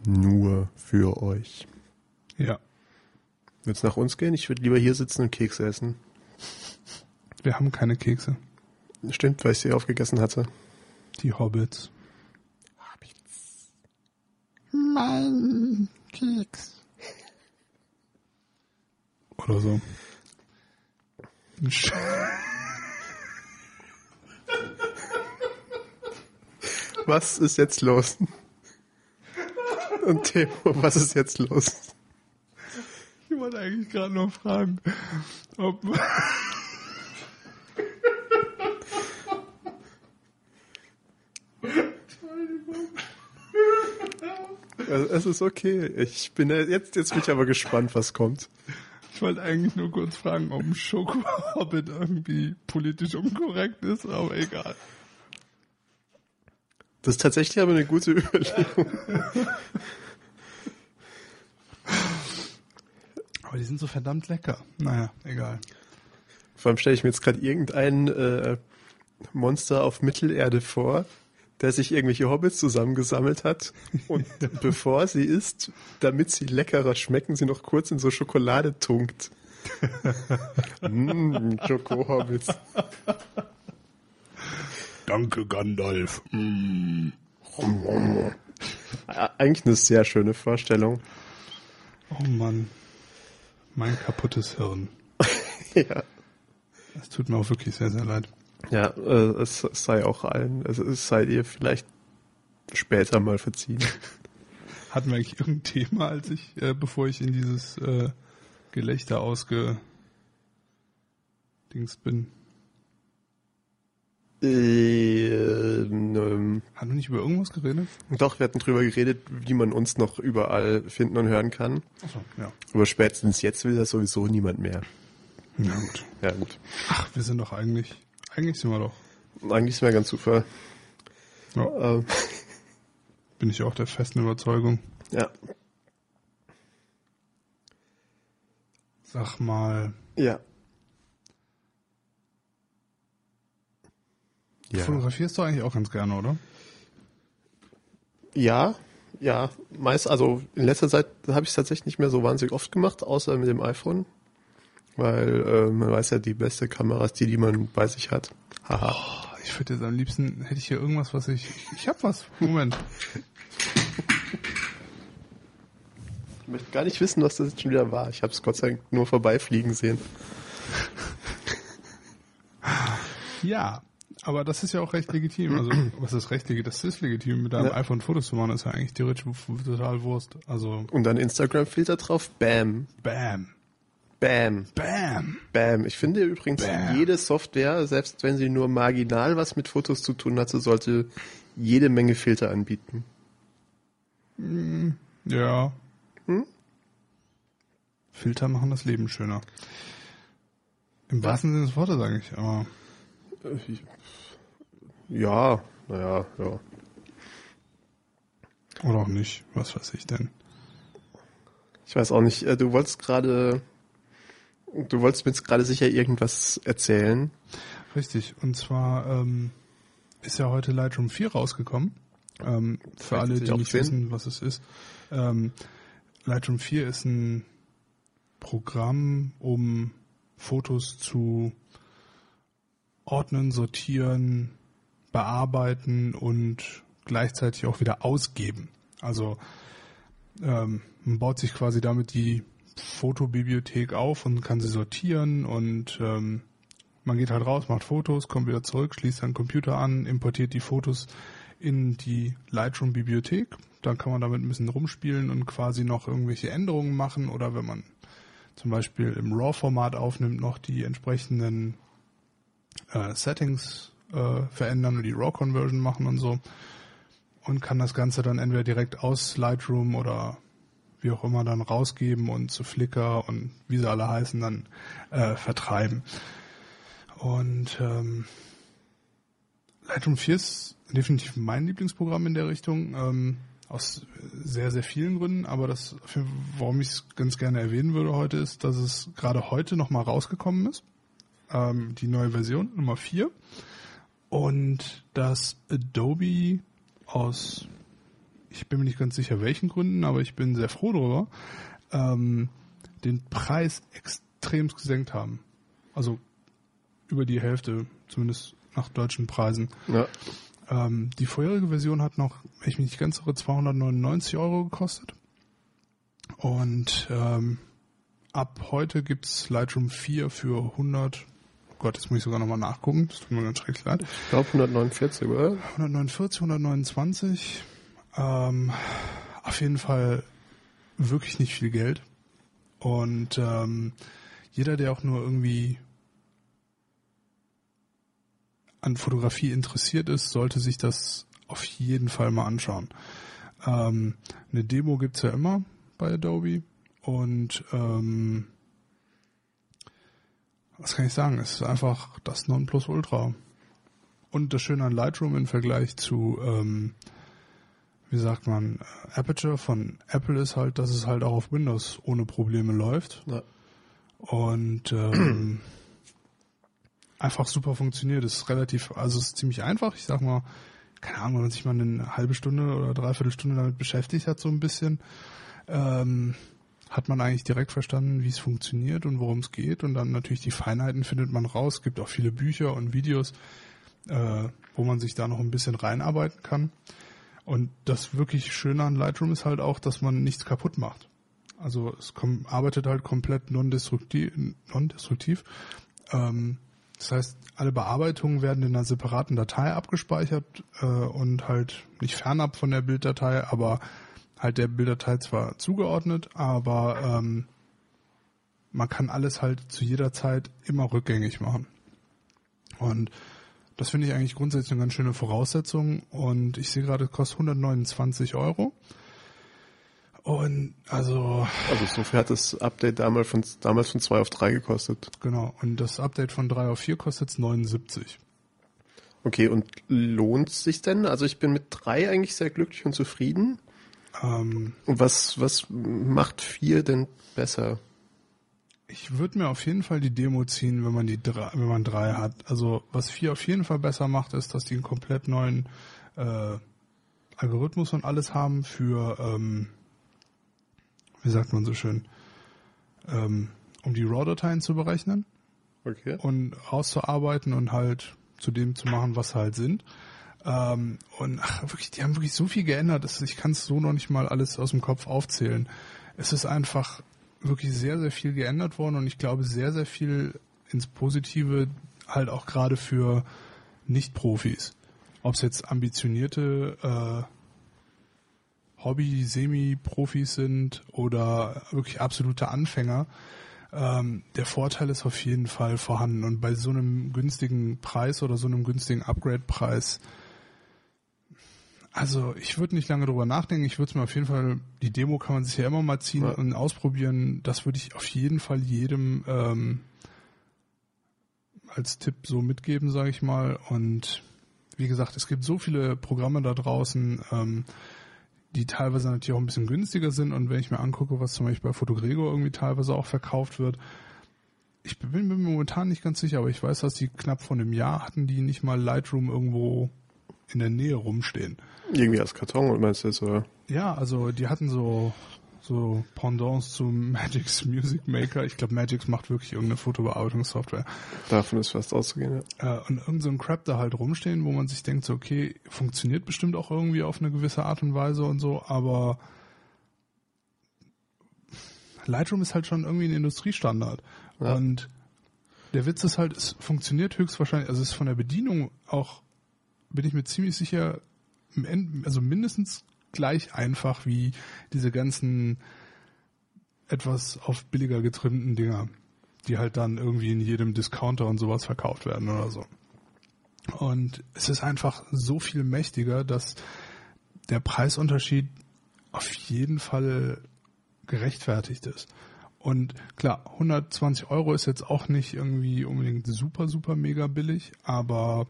Nur für euch. Ja. Wird's nach uns gehen? Ich würde lieber hier sitzen und Kekse essen. Wir haben keine Kekse. Stimmt, weil ich sie aufgegessen hatte. Die Hobbits. Mein Keks. Oder so. Was ist jetzt los? Und Theo, was ist jetzt los? Ich wollte eigentlich gerade nur fragen, ob. Also, es ist okay. Ich bin jetzt, jetzt bin ich aber gespannt, was kommt. Ich wollte eigentlich nur kurz fragen, ob ein Schoko-Hobbit irgendwie politisch unkorrekt ist, aber egal. Das ist tatsächlich aber eine gute Überlegung. Aber die sind so verdammt lecker. Naja, egal. Vor allem stelle ich mir jetzt gerade irgendein äh, Monster auf Mittelerde vor, der sich irgendwelche Hobbits zusammengesammelt hat und bevor sie isst, damit sie leckerer schmecken, sie noch kurz in so Schokolade tunkt. mm, Schoko-Hobbits. Danke, Gandalf. Äh, Eigentlich eine sehr schöne Vorstellung. Oh Mann. Mein kaputtes Hirn. Ja, Es tut mir auch wirklich sehr, sehr leid. ja äh, es sei auch allen, also es sei ihr vielleicht später mal verziehen. Hatten wir eigentlich irgendein Thema, als ich, äh, bevor ich in dieses äh, Gelächter ausge Dings bin? Ähm, Haben wir nicht über irgendwas geredet? doch, wir hatten drüber geredet, wie man uns noch überall finden und hören kann. Achso, ja. Aber spätestens jetzt will das sowieso niemand mehr. Ja, gut. Ja, gut. Ach, wir sind doch eigentlich, eigentlich sind wir doch. Eigentlich ist mir ganz super. Ja, Ähm, bin ich auch der festen Überzeugung. ja. Sag mal, Ja. Du fotografierst du eigentlich auch ganz gerne, oder? Ja, ja. Meist, also in letzter Zeit habe ich es tatsächlich nicht mehr so wahnsinnig oft gemacht, außer mit dem iPhone. Weil äh, man weiß ja, die beste Kamera ist die, die man bei sich hat. Haha. Oh, ich würde jetzt am liebsten, hätte ich hier irgendwas, was ich, ich, ich hab was. Moment. Ich möchte gar nicht wissen, was das jetzt schon wieder war. Ich habe es Gott sei Dank nur vorbeifliegen sehen. Ja, aber das ist ja auch recht legitim. Also, was ist recht legitim? Das ist legitim. Mit deinem Ja. iPhone Fotos zu machen, ist ja eigentlich theoretisch total Wurst. Also, Und dann Instagram-Filter drauf. Bam. bam. Bam. Bam. Bam. Ich finde übrigens, Bam. jede Software, selbst wenn sie nur marginal was mit Fotos zu tun hatte, sollte jede Menge Filter anbieten. Ja. Filter machen das Leben schöner. Im wahrsten Sinne des Wortes eigentlich, aber Ja, naja, ja. oder auch nicht. Was weiß ich denn? Ich weiß auch nicht, äh, du wolltest gerade, du wolltest mir jetzt gerade sicher irgendwas erzählen. Richtig. Und zwar ähm, ist ja heute Lightroom 4 rausgekommen. Ähm, für alle, die nicht sehen. wissen, was es ist. Ähm, Lightroom 4 ist ein Programm, um Fotos zu ordnen, sortieren, bearbeiten und gleichzeitig auch wieder ausgeben. Also ähm, man baut sich quasi damit die Fotobibliothek auf und kann sie sortieren und ähm, man geht halt raus, macht Fotos, kommt wieder zurück, schließt seinen Computer an, importiert die Fotos in die Lightroom-Bibliothek. Dann kann man damit ein bisschen rumspielen und quasi noch irgendwelche Änderungen machen oder wenn man zum Beispiel im RAW-Format aufnimmt, noch die entsprechenden äh, Settings äh, verändern und die RAW-Conversion machen und so. Und kann das Ganze dann entweder direkt aus Lightroom oder wie auch immer dann rausgeben und zu Flickr und wie sie alle heißen dann äh, vertreiben. Und ähm, Lightroom 4 ist definitiv mein Lieblingsprogramm in der Richtung. Ähm, aus sehr, sehr vielen Gründen, aber das, warum ich es ganz gerne erwähnen würde heute, ist, dass es gerade heute nochmal rausgekommen ist. Ähm, die neue Version, Nummer 4. Und dass Adobe aus, ich bin mir nicht ganz sicher welchen Gründen, aber ich bin sehr froh darüber, ähm, den Preis extrem gesenkt haben. Also über die Hälfte, zumindest nach deutschen Preisen. Ja. Ähm, die vorherige Version hat noch, wenn ich mich nicht ganz irre, 299 Euro gekostet. Und ähm, ab heute gibt's Lightroom 4 für 100, oh Gott, jetzt muss ich sogar nochmal nachgucken, das tut mir ganz schrecklich leid. Ich glaube 149, oder? 149, 129. Ähm, auf jeden Fall wirklich nicht viel Geld. Und ähm, jeder, der auch nur irgendwie an Fotografie interessiert ist, sollte sich das auf jeden Fall mal anschauen. Ähm, eine Demo gibt's ja immer bei Adobe und ähm, was kann ich sagen? Es ist einfach das Nonplusultra. Und das Schöne an Lightroom im Vergleich zu, ähm, wie sagt man, Aperture von Apple ist halt, dass es halt auch auf Windows ohne Probleme läuft. Ja. Und ähm, einfach super funktioniert. Es ist relativ, also es ist ziemlich einfach. Ich sag mal, keine Ahnung, wenn man sich mal eine halbe Stunde oder dreiviertel Stunde damit beschäftigt hat, so ein bisschen, ähm, hat man eigentlich direkt verstanden, wie es funktioniert und worum es geht. Und dann natürlich die Feinheiten findet man raus. Es gibt auch viele Bücher und Videos, äh, wo man sich da noch ein bisschen reinarbeiten kann. Und das wirklich Schöne an Lightroom ist halt auch, dass man nichts kaputt macht. Also es arbeitet halt komplett non-destruktiv. Non -destruktiv. Ähm, das heißt, alle Bearbeitungen werden in einer separaten Datei abgespeichert äh, und halt nicht fernab von der Bilddatei, aber halt der Bilddatei zwar zugeordnet, aber ähm, man kann alles halt zu jeder Zeit immer rückgängig machen. Und das finde ich eigentlich grundsätzlich eine ganz schöne Voraussetzung. Und ich sehe gerade, es kostet 129 Euro. Und also. Also so viel hat das Update damals von, damals von 2 auf 3 gekostet. Genau. Und das Update von 3 auf 4 kostet 79. Okay, und lohnt sich denn? Also ich bin mit 3 eigentlich sehr glücklich und zufrieden. Ähm, und was, was macht 4 denn besser? Ich würde mir auf jeden Fall die Demo ziehen, wenn man die drei, wenn man drei hat. Also was 4 auf jeden Fall besser macht, ist, dass die einen komplett neuen äh, Algorithmus und alles haben für ähm, wie sagt man so schön, ähm, um die RAW-Dateien zu berechnen okay. und auszuarbeiten und halt zu dem zu machen, was sie halt sind. Ähm, und ach, wirklich, die haben wirklich so viel geändert, dass ich kann es so noch nicht mal alles aus dem Kopf aufzählen. Es ist einfach wirklich sehr, sehr viel geändert worden und ich glaube sehr, sehr viel ins Positive halt auch gerade für Nicht-Profis. Ob es jetzt ambitionierte äh, Hobby-Semi-Profis sind oder wirklich absolute Anfänger, ähm, der Vorteil ist auf jeden Fall vorhanden. Und bei so einem günstigen Preis oder so einem günstigen Upgrade-Preis, also ich würde nicht lange drüber nachdenken. Ich würde es mir auf jeden Fall, die Demo kann man sich ja immer mal ziehen ja. und ausprobieren. Das würde ich auf jeden Fall jedem ähm, als Tipp so mitgeben, sage ich mal. Und wie gesagt, es gibt so viele Programme da draußen. Ähm, die teilweise natürlich auch ein bisschen günstiger sind. Und wenn ich mir angucke, was zum Beispiel bei Fotogrego irgendwie teilweise auch verkauft wird, ich bin mir momentan nicht ganz sicher, aber ich weiß, dass die knapp vor einem Jahr hatten, die nicht mal Lightroom irgendwo in der Nähe rumstehen. Irgendwie als Karton, meinst du das, oder? Ja, also die hatten so, so Pendants zu Magic's Music Maker. Ich glaube, Magix macht wirklich irgendeine Fotobearbeitungssoftware. Davon ist fast auszugehen, ja. Äh, und irgend so Crap da halt rumstehen, wo man sich denkt, so, okay, funktioniert bestimmt auch irgendwie auf eine gewisse Art und Weise und so, aber Lightroom ist halt schon irgendwie ein Industriestandard. Ja. Und der Witz ist halt, es funktioniert höchstwahrscheinlich, also es ist von der Bedienung auch, bin ich mir ziemlich sicher, also mindestens gleich einfach wie diese ganzen etwas auf billiger getrimmten Dinger, die halt dann irgendwie in jedem Discounter und sowas verkauft werden oder so. Und es ist einfach so viel mächtiger, dass der Preisunterschied auf jeden Fall gerechtfertigt ist. Und klar, 120 Euro ist jetzt auch nicht irgendwie unbedingt super, super mega billig, aber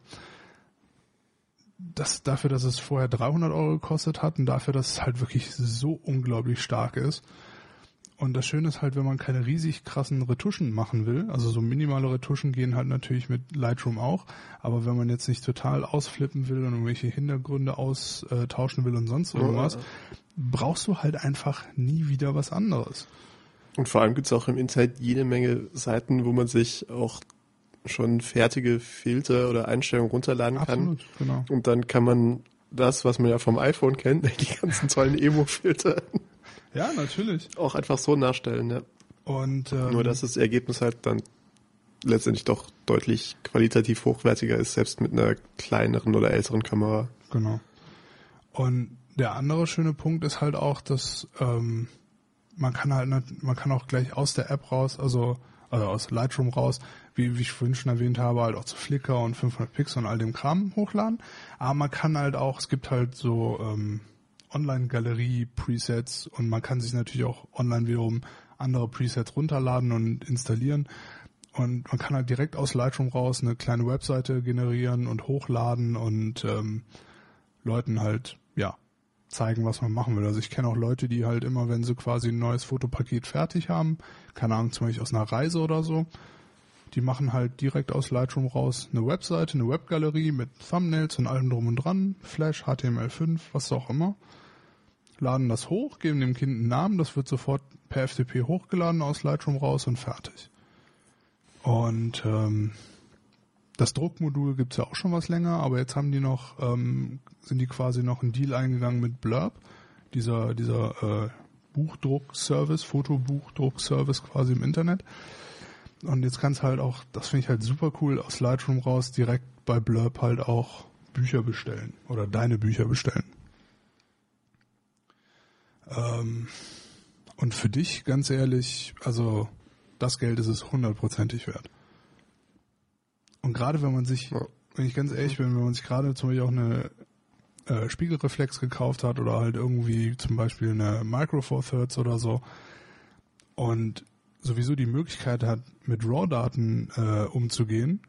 das dafür, dass es vorher 300 Euro gekostet hat und dafür, dass es halt wirklich so unglaublich stark ist. Und das Schöne ist halt, wenn man keine riesig krassen Retuschen machen will, also so minimale Retuschen gehen halt natürlich mit Lightroom auch, aber wenn man jetzt nicht total ausflippen will und irgendwelche Hintergründe austauschen will und sonst irgendwas, brauchst du halt einfach nie wieder was anderes. Und vor allem gibt es auch im Internet jede Menge Seiten, wo man sich auch schon fertige Filter oder Einstellungen runterladen Absolut, kann. Genau. Und dann kann man das, was man ja vom iPhone kennt, die ganzen tollen Emo-Filter. Ja, natürlich. Auch einfach so nachstellen, ja. Und ähm, nur dass das Ergebnis halt dann letztendlich doch deutlich qualitativ hochwertiger ist, selbst mit einer kleineren oder älteren Kamera. Genau. Und der andere schöne Punkt ist halt auch, dass ähm, man kann halt man kann auch gleich aus der App raus, also also aus Lightroom raus, wie, wie ich vorhin schon erwähnt habe, halt auch zu Flickr und 500 Pixel und all dem Kram hochladen. Aber man kann halt auch, es gibt halt so ähm, Online-Galerie-Presets und man kann sich natürlich auch online wiederum andere Presets runterladen und installieren. Und man kann halt direkt aus Lightroom raus eine kleine Webseite generieren und hochladen und ähm, Leuten halt, ja, zeigen, was man machen will. Also ich kenne auch Leute, die halt immer, wenn sie quasi ein neues Fotopaket fertig haben, keine Ahnung, zum Beispiel aus einer Reise oder so, die machen halt direkt aus Lightroom raus eine Webseite, eine Webgalerie mit Thumbnails und allem drum und dran, Flash, HTML5, was auch immer, laden das hoch, geben dem Kind einen Namen, das wird sofort per FTP hochgeladen aus Lightroom raus und fertig. Und ähm, das Druckmodul gibt's ja auch schon was länger, aber jetzt haben die noch, ähm, sind die quasi noch einen Deal eingegangen mit Blurb, dieser, dieser äh, Buchdruckservice, Fotobuchdruckservice quasi im Internet. Und jetzt kannst halt auch, das finde ich halt super cool, aus Lightroom raus direkt bei Blurb halt auch Bücher bestellen oder deine Bücher bestellen. Ähm, und für dich, ganz ehrlich, also das Geld ist es hundertprozentig wert. Und gerade wenn man sich, wenn ich ganz ehrlich bin, wenn man sich gerade zum Beispiel auch eine äh, Spiegelreflex gekauft hat oder halt irgendwie zum Beispiel eine Micro Four Thirds oder so und sowieso die Möglichkeit hat, mit RAW-Daten äh, umzugehen,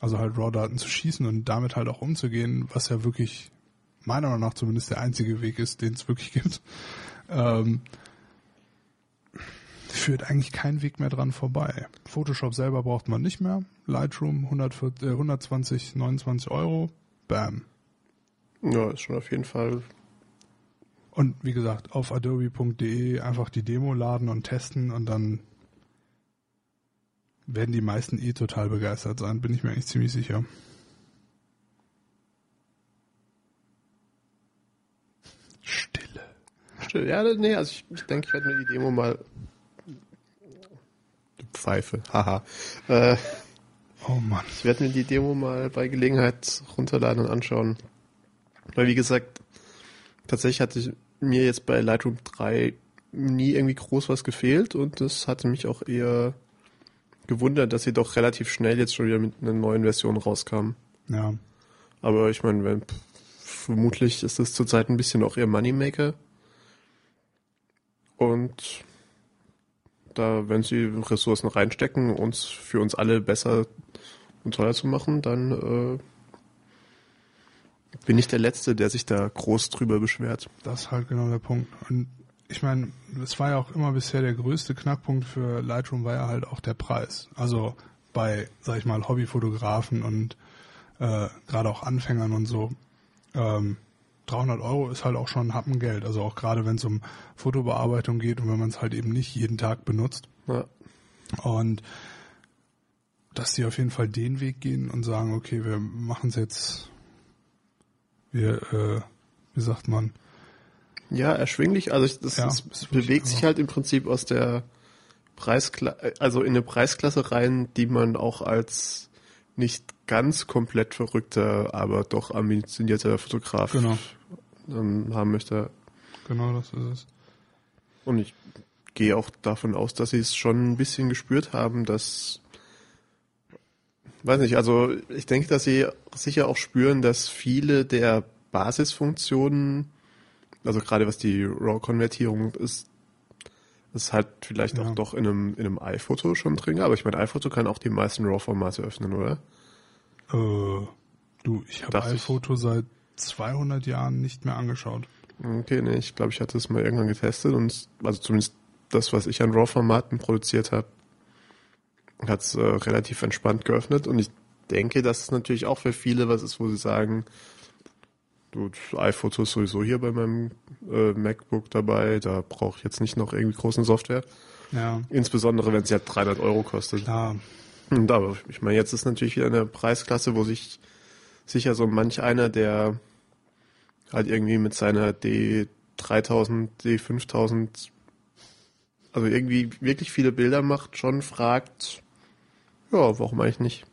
also halt RAW-Daten zu schießen und damit halt auch umzugehen, was ja wirklich meiner Meinung nach zumindest der einzige Weg ist, den es wirklich gibt, ähm, führt eigentlich kein Weg mehr dran vorbei. Photoshop selber braucht man nicht mehr. Lightroom 140, äh, 120, 29 Euro. Bam. Ja, ist schon auf jeden Fall. Und wie gesagt, auf adobe.de einfach die Demo laden und testen und dann werden die meisten eh total begeistert sein, bin ich mir eigentlich ziemlich sicher. Stille. Stille. Ja, nee, also ich, ich denke, ich werde mir die Demo mal Pfeife, haha. Äh, oh Mann. Ich werde mir die Demo mal bei Gelegenheit runterladen und anschauen. Weil wie gesagt, tatsächlich hatte mir jetzt bei Lightroom 3 nie irgendwie groß was gefehlt und das hatte mich auch eher gewundert, dass sie doch relativ schnell jetzt schon wieder mit einer neuen Version rauskam. Ja. Aber ich meine, vermutlich ist das zurzeit ein bisschen auch ihr Moneymaker. Und da, wenn sie Ressourcen reinstecken, uns für uns alle besser und teuer zu machen, dann äh, bin ich der Letzte, der sich da groß drüber beschwert. Das ist halt genau der Punkt. Und ich meine, es war ja auch immer bisher der größte Knackpunkt für Lightroom war ja halt auch der Preis. Also bei, sag ich mal, Hobbyfotografen und äh, gerade auch Anfängern und so. Ähm, 300 Euro ist halt auch schon ein Happen Geld. Also auch gerade wenn es um Fotobearbeitung geht und wenn man es halt eben nicht jeden Tag benutzt. Ja. Und dass die auf jeden Fall den Weg gehen und sagen, okay, wir machen es jetzt, wir, äh, wie sagt man, Ja, erschwinglich. Also ich, das, Ja, das wirklich bewegt sich halt im Prinzip aus der Preisklasse, also in eine Preisklasse rein, die man auch als nicht ganz komplett verrückter, aber doch ambitionierter Fotograf Genau. ähm, haben möchte. genau das ist es. Und ich gehe auch davon aus, dass sie es schon ein bisschen gespürt haben, dass weiß nicht, also ich denke, dass sie sicher auch spüren, dass viele der Basisfunktionen, also gerade was die RAW-Konvertierung ist, ist halt vielleicht Ja. auch doch in einem, in einem iPhoto schon drin, aber ich meine, iPhoto kann auch die meisten RAW-Formate öffnen, oder? Äh, du, ich habe Dachte ich. iPhoto seit 200 Jahren nicht mehr angeschaut. Okay, nee, ich glaube, ich hatte es mal irgendwann getestet und also zumindest das, was ich an RAW-Formaten produziert habe, hat es äh, relativ entspannt geöffnet und ich denke, dass es natürlich auch für viele was ist, wo sie sagen, du, iPhoto ist sowieso hier bei meinem äh, MacBook dabei, da brauche ich jetzt nicht noch irgendwie große Software. Ja, Insbesondere, wenn es ja 300 Euro kostet. klar. Und aber ich meine, jetzt ist natürlich wieder eine Preisklasse, wo sich sicher so manch einer, der halt irgendwie mit seiner D3000, D5000, also irgendwie wirklich viele Bilder macht, schon fragt, ja, warum eigentlich nicht?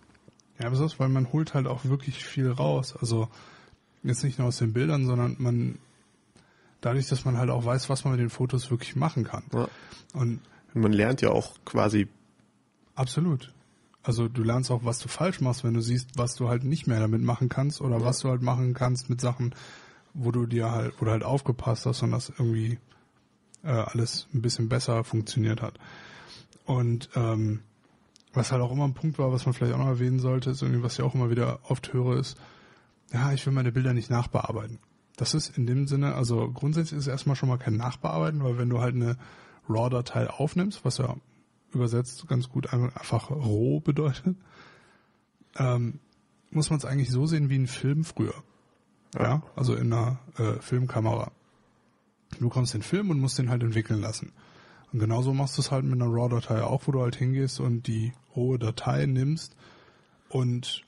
Ja, besonders, weil man holt halt auch wirklich viel raus. Also jetzt nicht nur aus den Bildern, sondern man dadurch, dass man halt auch weiß, was man mit den Fotos wirklich machen kann. Ja. Und man lernt ja auch quasi, absolut. Also du lernst auch, was du falsch machst, wenn du siehst, was du halt nicht mehr damit machen kannst oder Ja. was du halt machen kannst mit Sachen, wo du dir halt, wo du halt aufgepasst hast und das irgendwie äh, alles ein bisschen besser funktioniert hat. Und ähm, was halt auch immer ein Punkt war, was man vielleicht auch noch erwähnen sollte, ist irgendwie, was ich auch immer wieder oft höre, ist, ja, ich will meine Bilder nicht nachbearbeiten. Das ist in dem Sinne, also grundsätzlich ist es erstmal schon mal kein Nachbearbeiten, weil wenn du halt eine RAW-Datei aufnimmst, was ja übersetzt ganz gut einfach roh bedeutet, ähm, muss man es eigentlich so sehen wie ein Film früher. Ja, Ja. also in einer äh, Filmkamera. Du bekommst den Film und musst den halt entwickeln lassen. Und genauso machst du es halt mit einer RAW-Datei auch, wo du halt hingehst und die rohe Datei nimmst und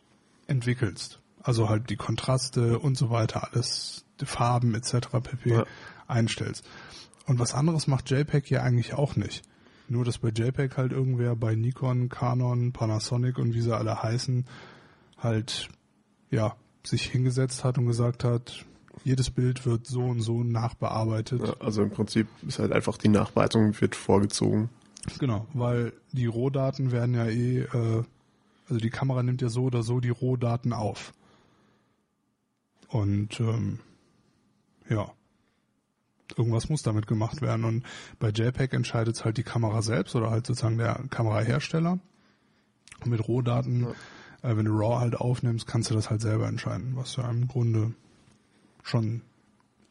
entwickelst. Also halt die Kontraste und so weiter, alles, die Farben etc. pp. Ja. einstellst. Und was anderes macht JPEG ja eigentlich auch nicht. Nur, dass bei JPEG halt irgendwer bei Nikon, Canon, Panasonic und wie sie alle heißen, halt, ja, sich hingesetzt hat und gesagt hat, jedes Bild wird so und so nachbearbeitet. ja, also im Prinzip ist halt einfach die Nachbearbeitung wird vorgezogen. Genau, weil die Rohdaten werden ja eh, äh, also die Kamera nimmt ja so oder so die Rohdaten auf. Und ähm, ja, irgendwas muss damit gemacht werden. Und bei JPEG entscheidet es halt die Kamera selbst oder halt sozusagen der Kamerahersteller. Und mit Rohdaten, äh, wenn du RAW halt aufnimmst, kannst du das halt selber entscheiden, was ja im Grunde schon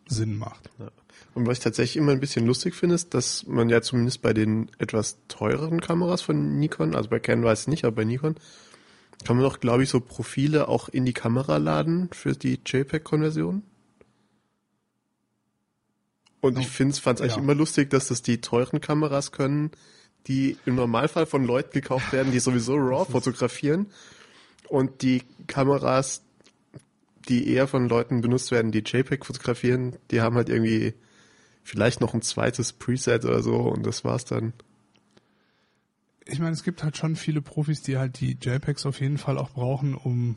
Sinn macht. Ja. Und was ich tatsächlich immer ein bisschen lustig finde, ist, dass man ja zumindest bei den etwas teureren Kameras von Nikon, also bei Canon weiß ich nicht, aber bei Nikon, kann man doch, glaube ich, so Profile auch in die Kamera laden für die JPEG-Konversion. Und ich finde, fand es eigentlich Ja. immer lustig, dass das die teuren Kameras können, die im Normalfall von Leuten gekauft werden, die sowieso RAW fotografieren. Und die Kameras, die eher von Leuten benutzt werden, die JPEG fotografieren, die haben halt irgendwie vielleicht noch ein zweites Preset oder so und das war's dann. Ich meine, es gibt halt schon viele Profis, die halt die JPEGs auf jeden Fall auch brauchen, um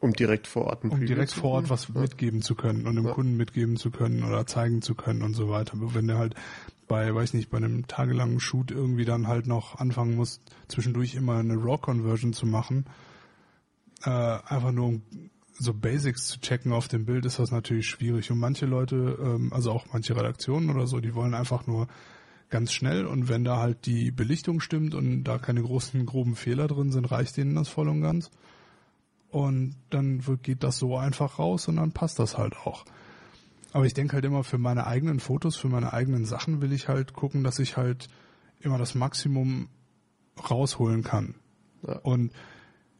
Um direkt vor Ort um direkt vor Ort was Ja. mitgeben zu können und dem Ja. Kunden mitgeben zu können oder zeigen zu können und so weiter. Aber Wenn der halt bei, weiß nicht, bei einem tagelangen Shoot irgendwie dann halt noch anfangen muss, zwischendurch immer eine RAW-Conversion zu machen, äh, einfach nur um so Basics zu checken auf dem Bild, ist das natürlich schwierig. Und manche Leute, ähm, also auch manche Redaktionen oder so, die wollen einfach nur ganz schnell und wenn da halt die Belichtung stimmt und da keine großen, groben Fehler drin sind, reicht denen das voll und ganz. Und dann wird, geht das so einfach raus und dann passt das halt auch. Aber ich denke halt immer, für meine eigenen Fotos, für meine eigenen Sachen will ich halt gucken, dass ich halt immer das Maximum rausholen kann. Ja. Und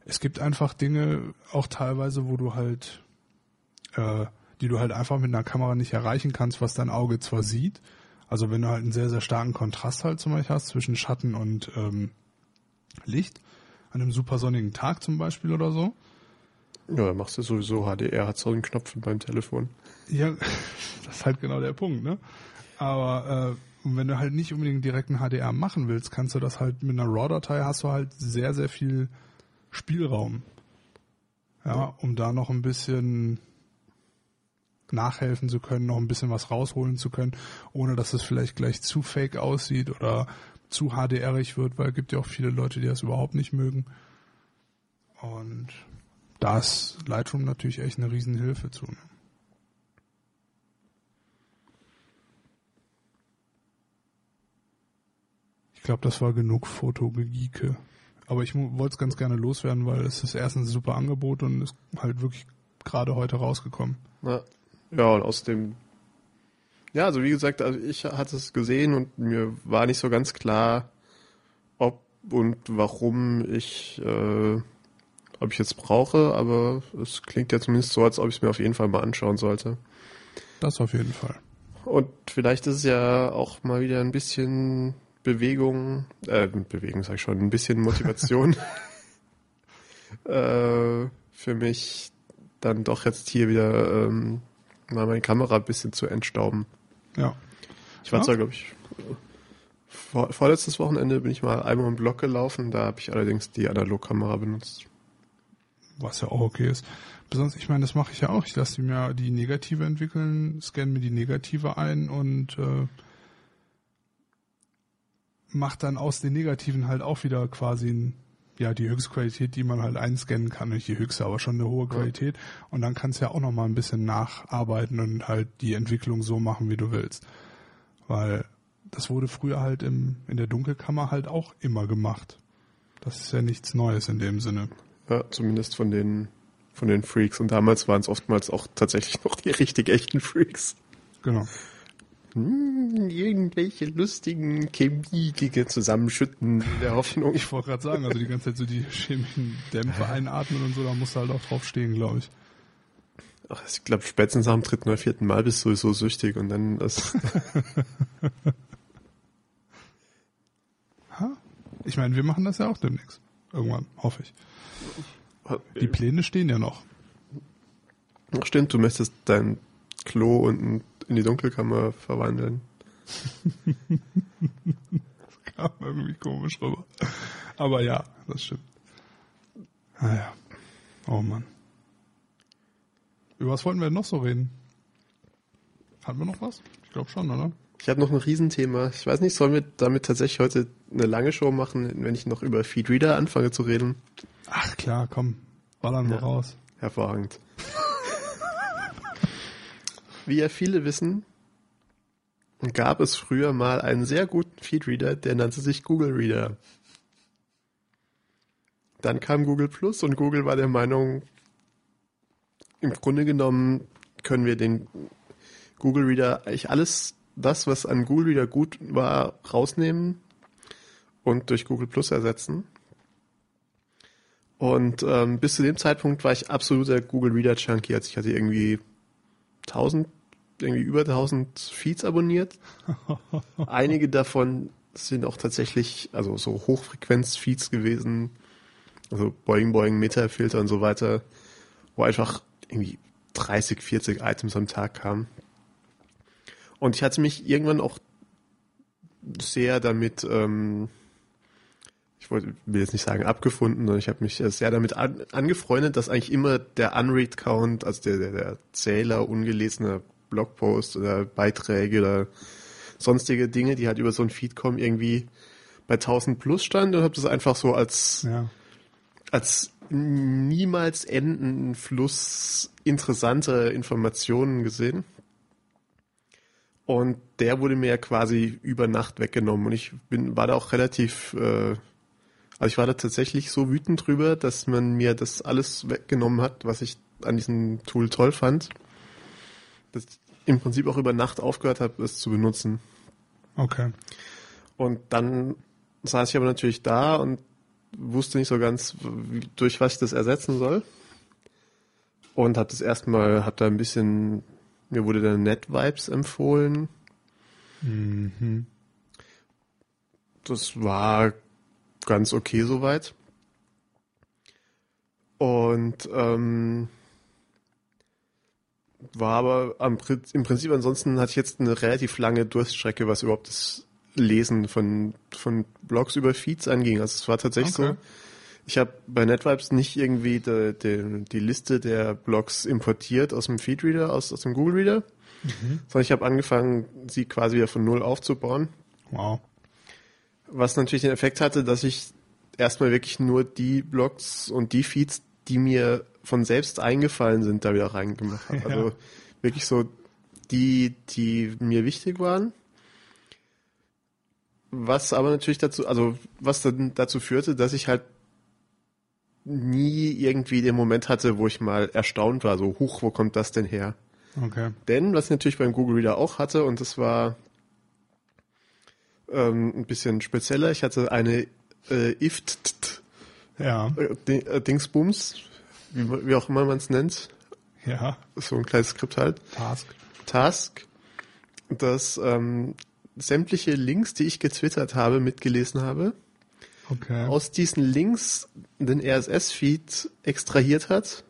es gibt einfach Dinge, auch teilweise, wo du halt, äh, die du halt einfach mit einer Kamera nicht erreichen kannst, was dein Auge zwar sieht. Also wenn du halt einen sehr, sehr starken Kontrast halt zum Beispiel hast zwischen Schatten und ähm, Licht, an einem super sonnigen Tag zum Beispiel oder so. Ja, dann machst du sowieso HDR, hat so einen Knopf beim Telefon. Ja, das ist halt genau der Punkt, ne? Aber äh, wenn du halt nicht unbedingt direkt einen HDR machen willst, kannst du das halt mit einer RAW-Datei hast du halt sehr, sehr viel Spielraum. Ja, um da noch ein bisschen nachhelfen zu können, noch ein bisschen was rausholen zu können, ohne dass es vielleicht gleich zu fake aussieht oder zu HDRig wird, weil es gibt ja auch viele Leute, die das überhaupt nicht mögen. Und da ist Lightroom natürlich echt eine Riesenhilfe zu. Ne? Ich glaube, das war genug Fotogeeke. Aber ich wollte es ganz gerne loswerden, weil es ist erstens ein super Angebot und ist halt wirklich gerade heute rausgekommen. Ja, ja und außerdem, ja, also wie gesagt, also ich hatte es gesehen und mir war nicht so ganz klar, ob und warum ich, äh, ob ich jetzt brauche, aber es klingt ja zumindest so, als ob ich es mir auf jeden Fall mal anschauen sollte. Das auf jeden Fall. Und vielleicht ist es ja auch mal wieder ein bisschen Bewegung, äh, Bewegung sag ich schon, ein bisschen Motivation äh, für mich dann doch jetzt hier wieder ähm, mal meine Kamera ein bisschen zu entstauben. Ja. Ich war Ja. zwar, glaube ich, vor, vorletztes Wochenende bin ich mal einmal im Block gelaufen, da habe ich allerdings die Analogkamera benutzt. Was ja auch okay ist. Besonders, ich meine, das mache ich ja auch. Ich lasse mir die Negative entwickeln, scanne mir die Negative ein und äh, mache dann aus den Negativen halt auch wieder quasi ein, ja die Höchstqualität, die man halt einscannen kann. Nicht die höchste, aber schon eine hohe Qualität. Und dann kannst du ja auch noch mal ein bisschen nacharbeiten und halt die Entwicklung so machen, wie du willst. Weil das wurde früher halt im, in der Dunkelkammer halt auch immer gemacht. Das ist ja nichts Neues in dem Sinne. Ja, zumindest von den von den Freaks. Und damals waren es oftmals auch tatsächlich noch die richtig echten Freaks. Genau. Hm, irgendwelche lustigen Chemie-Dinge zusammenschütten in der Hoffnung. Ich wollte gerade sagen, also die ganze Zeit so die chemischen Dämpfe einatmen und so, da musst du halt auch drauf stehen, glaube ich. Ach, ich glaube, spätestens dem dritten oder vierten Mal bist du sowieso süchtig und dann das. Ha? Ich meine, wir machen das ja auch demnächst. Irgendwann, hoffe ich. Die Pläne stehen ja noch. Ach, stimmt, du möchtest dein Klo unten in die Dunkelkammer verwandeln. Kam irgendwie komisch rüber. Aber ja, das stimmt. Naja. Oh Mann. Über was wollten wir denn noch so reden? Hatten wir noch was? Ich glaube schon, oder? Ich habe noch ein Riesenthema. Ich weiß nicht, sollen wir damit tatsächlich heute eine lange Show machen, wenn ich noch über Feedreader anfange zu reden? Ach klar, komm. Ballern wir Ja. raus. Hervorragend. Wie ja viele wissen, gab es früher mal einen sehr guten Feedreader, der nannte sich Google Reader. Dann kam Google Plus und Google war der Meinung, im Grunde genommen können wir den Google Reader eigentlich alles das, was an Google Reader gut war, rausnehmen und durch Google Plus ersetzen. Und ähm, bis zu dem Zeitpunkt war ich absoluter Google Reader Junkie. Also ich hatte irgendwie 1000, irgendwie über 1000 Feeds abonniert. Einige davon sind auch tatsächlich, also so Hochfrequenz-Feeds gewesen. Also Boing Boing, Meta-Filter und so weiter, wo einfach irgendwie 30, 40 Items am Tag kamen. Und ich hatte mich irgendwann auch sehr damit, ähm, ich wollte, will jetzt nicht sagen abgefunden, sondern ich habe mich sehr damit an, angefreundet, dass eigentlich immer der Unread-Count, also der, der, der Zähler ungelesener Blogposts oder Beiträge oder sonstige Dinge, die halt über so ein Feed kommen, irgendwie bei 1000 plus stand und habe das einfach so als Ja. als niemals endenden Fluss interessanter Informationen gesehen. Und der wurde mir quasi über Nacht weggenommen. Und ich bin, war da auch relativ, äh, also ich war da tatsächlich so wütend drüber, dass man mir das alles weggenommen hat, was ich an diesem Tool toll fand, dass ich im Prinzip auch über Nacht aufgehört habe, es zu benutzen. Okay. Und dann saß ich aber natürlich da und wusste nicht so ganz, durch was ich das ersetzen soll. und habe das erstmal, habe da ein bisschen, mir wurde dann NetVibes empfohlen. Mhm. Das war ganz okay soweit. Und ähm, war aber am, im Prinzip ansonsten hatte ich jetzt eine relativ lange Durststrecke, was überhaupt das Lesen von, von Blogs über Feeds anging. Also es war tatsächlich Okay. so, ich habe bei NetVibes nicht irgendwie die, die, die Liste der Blogs importiert aus dem Feedreader, aus, aus dem Google Reader, sondern ich habe angefangen, sie quasi wieder von null aufzubauen. Wow. Was natürlich den Effekt hatte, dass ich erstmal wirklich nur die Blogs und die Feeds, die mir von selbst eingefallen sind, da wieder reingemacht habe. Ja. Also wirklich so die, die mir wichtig waren. Was aber natürlich dazu, also was dann dazu führte, dass ich halt nie irgendwie den Moment hatte, wo ich mal erstaunt war, so, huch, wo kommt das denn her? Okay. Denn, was ich natürlich beim Google Reader auch hatte, und das war ähm, ein bisschen spezieller, ich hatte eine äh, IFT Ja. äh, äh, Dingsbums, wie, wie auch immer man es nennt, Ja. so ein kleines Skript halt, Task. Task, das ähm, sämtliche Links, die ich getwittert habe, mitgelesen habe, Okay. aus diesen Links den RSS-Feed extrahiert hat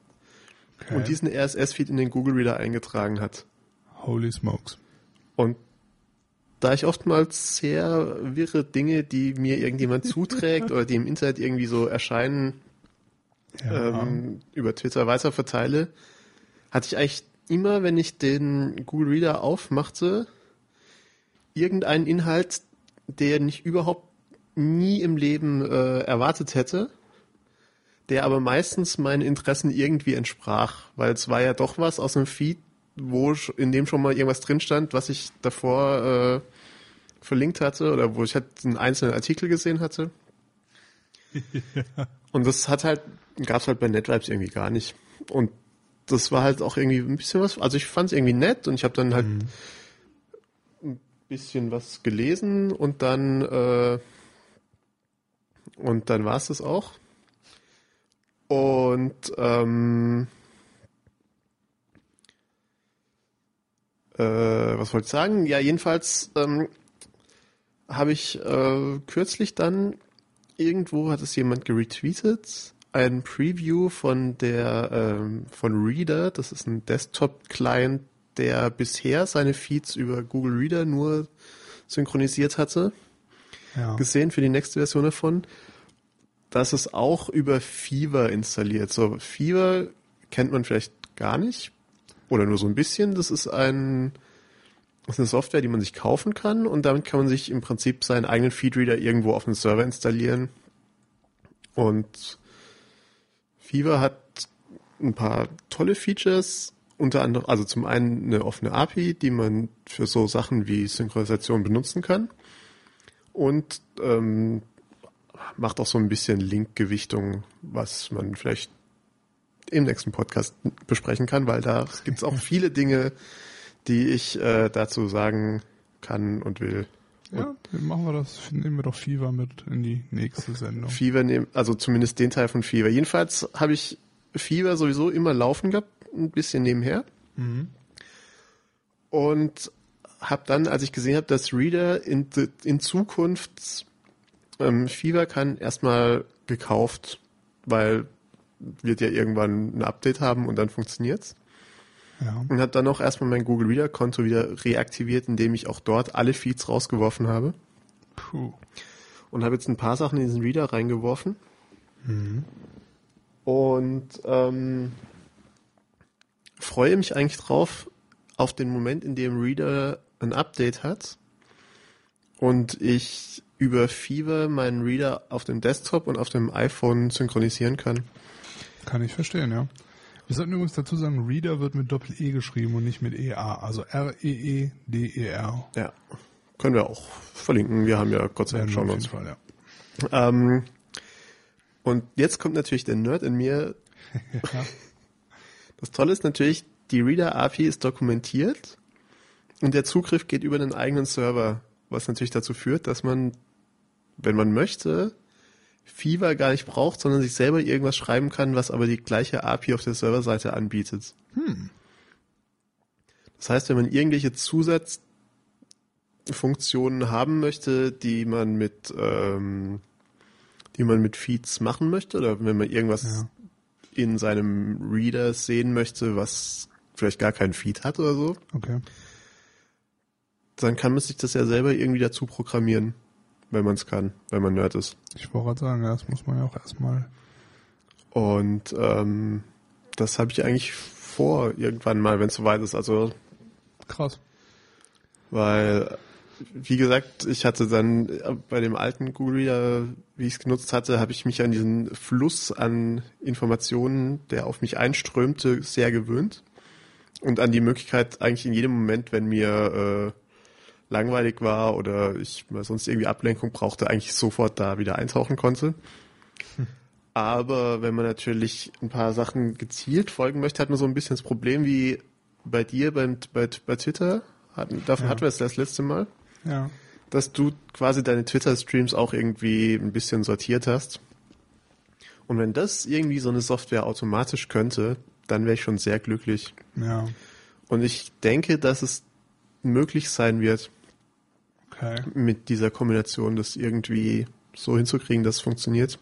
okay. und diesen RSS-Feed in den Google Reader eingetragen hat. Holy smokes. Und da ich oftmals sehr wirre Dinge, die mir irgendjemand zuträgt oder die im Internet irgendwie so erscheinen, Ja. ähm, über Twitter weiter verteile, hatte ich eigentlich immer, wenn ich den Google Reader aufmachte, irgendeinen Inhalt, der nicht überhaupt nie im Leben äh, erwartet hätte, der aber meistens meinen Interessen irgendwie entsprach, weil es war ja doch was aus dem Feed, wo in dem schon mal irgendwas drin stand, was ich davor äh, verlinkt hatte oder wo ich halt einen einzelnen Artikel gesehen hatte. Und das hat halt, gab es halt bei NetVibes irgendwie gar nicht. Und das war halt auch irgendwie ein bisschen was, also ich fand es irgendwie nett und ich habe dann halt ein bisschen was gelesen und dann äh, und dann war es das auch. Und ähm, äh, was wollte ich sagen? Ja, jedenfalls ähm, habe ich äh, kürzlich dann irgendwo hat es jemand geretweetet, ein Preview von der ähm, von Reader, das ist ein Desktop-Client, der bisher seine Feeds über Google Reader nur synchronisiert hatte, ja. gesehen für die nächste Version davon, dass es auch über Fever installiert. So, Fever kennt man vielleicht gar nicht oder nur so ein bisschen. Das ist ein das ist eine Software, die man sich kaufen kann und damit kann man sich im Prinzip seinen eigenen Feedreader irgendwo auf einem Server installieren. Und Fever hat ein paar tolle Features, unter anderem, also zum einen eine offene API, die man für so Sachen wie Synchronisation benutzen kann und ähm, macht auch so ein bisschen Linkgewichtung, was man vielleicht im nächsten Podcast besprechen kann, weil da gibt es auch viele Dinge, die ich äh, dazu sagen kann und will. Ja, dann machen wir das. Nehmen wir doch Fever mit in die nächste Sendung. Fever nehmen, also zumindest den Teil von Fever. Jedenfalls habe ich Fever sowieso immer laufen gehabt, ein bisschen nebenher. Mhm. Und habe dann, als ich gesehen habe, dass Reader in, in Zukunft ähm, Fever kann erstmal gekauft, weil wird ja irgendwann ein Update haben und dann funktioniert's. Ja. Und habe dann auch erstmal mein Google Reader Konto wieder reaktiviert, indem ich auch dort alle Feeds rausgeworfen habe. Puh. und habe jetzt ein paar Sachen in diesen Reader reingeworfen. Und ähm, freue mich eigentlich drauf, auf den Moment, in dem Reader ein Update hat und ich über Fever meinen Reader auf dem Desktop und auf dem iPhone synchronisieren kann. Kann ich verstehen, ja. Wir sollten übrigens dazu sagen, Reader wird mit Doppel-E geschrieben und nicht mit EA. Also E R-E-E-D-E-R. Ja, können wir auch verlinken. Wir haben ja Gott sei Dank schon uns. Fall, ja. Ähm, und jetzt kommt natürlich der Nerd in mir. Das Tolle ist natürlich, die Reader-API ist dokumentiert und der Zugriff geht über einen eigenen Server, was natürlich dazu führt, dass man, wenn man möchte, Fever gar nicht braucht, sondern sich selber irgendwas schreiben kann, was aber die gleiche API auf der Serverseite anbietet. Hm. Das heißt, wenn man irgendwelche Zusatzfunktionen haben möchte, die man mit ähm, die man mit Feeds machen möchte, oder wenn man irgendwas Ja. in seinem Reader sehen möchte, was vielleicht gar keinen Feed hat oder so, Okay. dann kann man sich das ja selber irgendwie dazu programmieren, wenn man es kann, wenn man Nerd ist. Ich wollte gerade sagen, das muss man ja auch erstmal. Und ähm, das habe ich eigentlich vor, irgendwann mal, wenn es soweit ist. Also, Krass. weil, wie gesagt, ich hatte dann äh, bei dem alten Google Reader, wie ich es genutzt hatte, habe ich mich an diesen Fluss an Informationen, der auf mich einströmte, sehr gewöhnt. Und an die Möglichkeit, eigentlich in jedem Moment, wenn mir äh, langweilig war oder ich mal sonst irgendwie Ablenkung brauchte, eigentlich sofort da wieder eintauchen konnte. Aber wenn man natürlich ein paar Sachen gezielt folgen möchte, hat man so ein bisschen das Problem wie bei dir beim, bei, bei Twitter. Davon Ja. hatten wir es das letzte Mal, Ja. dass du quasi deine Twitter-Streams auch irgendwie ein bisschen sortiert hast. Und wenn das irgendwie so eine Software automatisch könnte, dann wäre ich schon sehr glücklich. Ja. Und ich denke, dass es möglich sein wird, Okay. mit dieser Kombination das irgendwie so hinzukriegen, dass es funktioniert.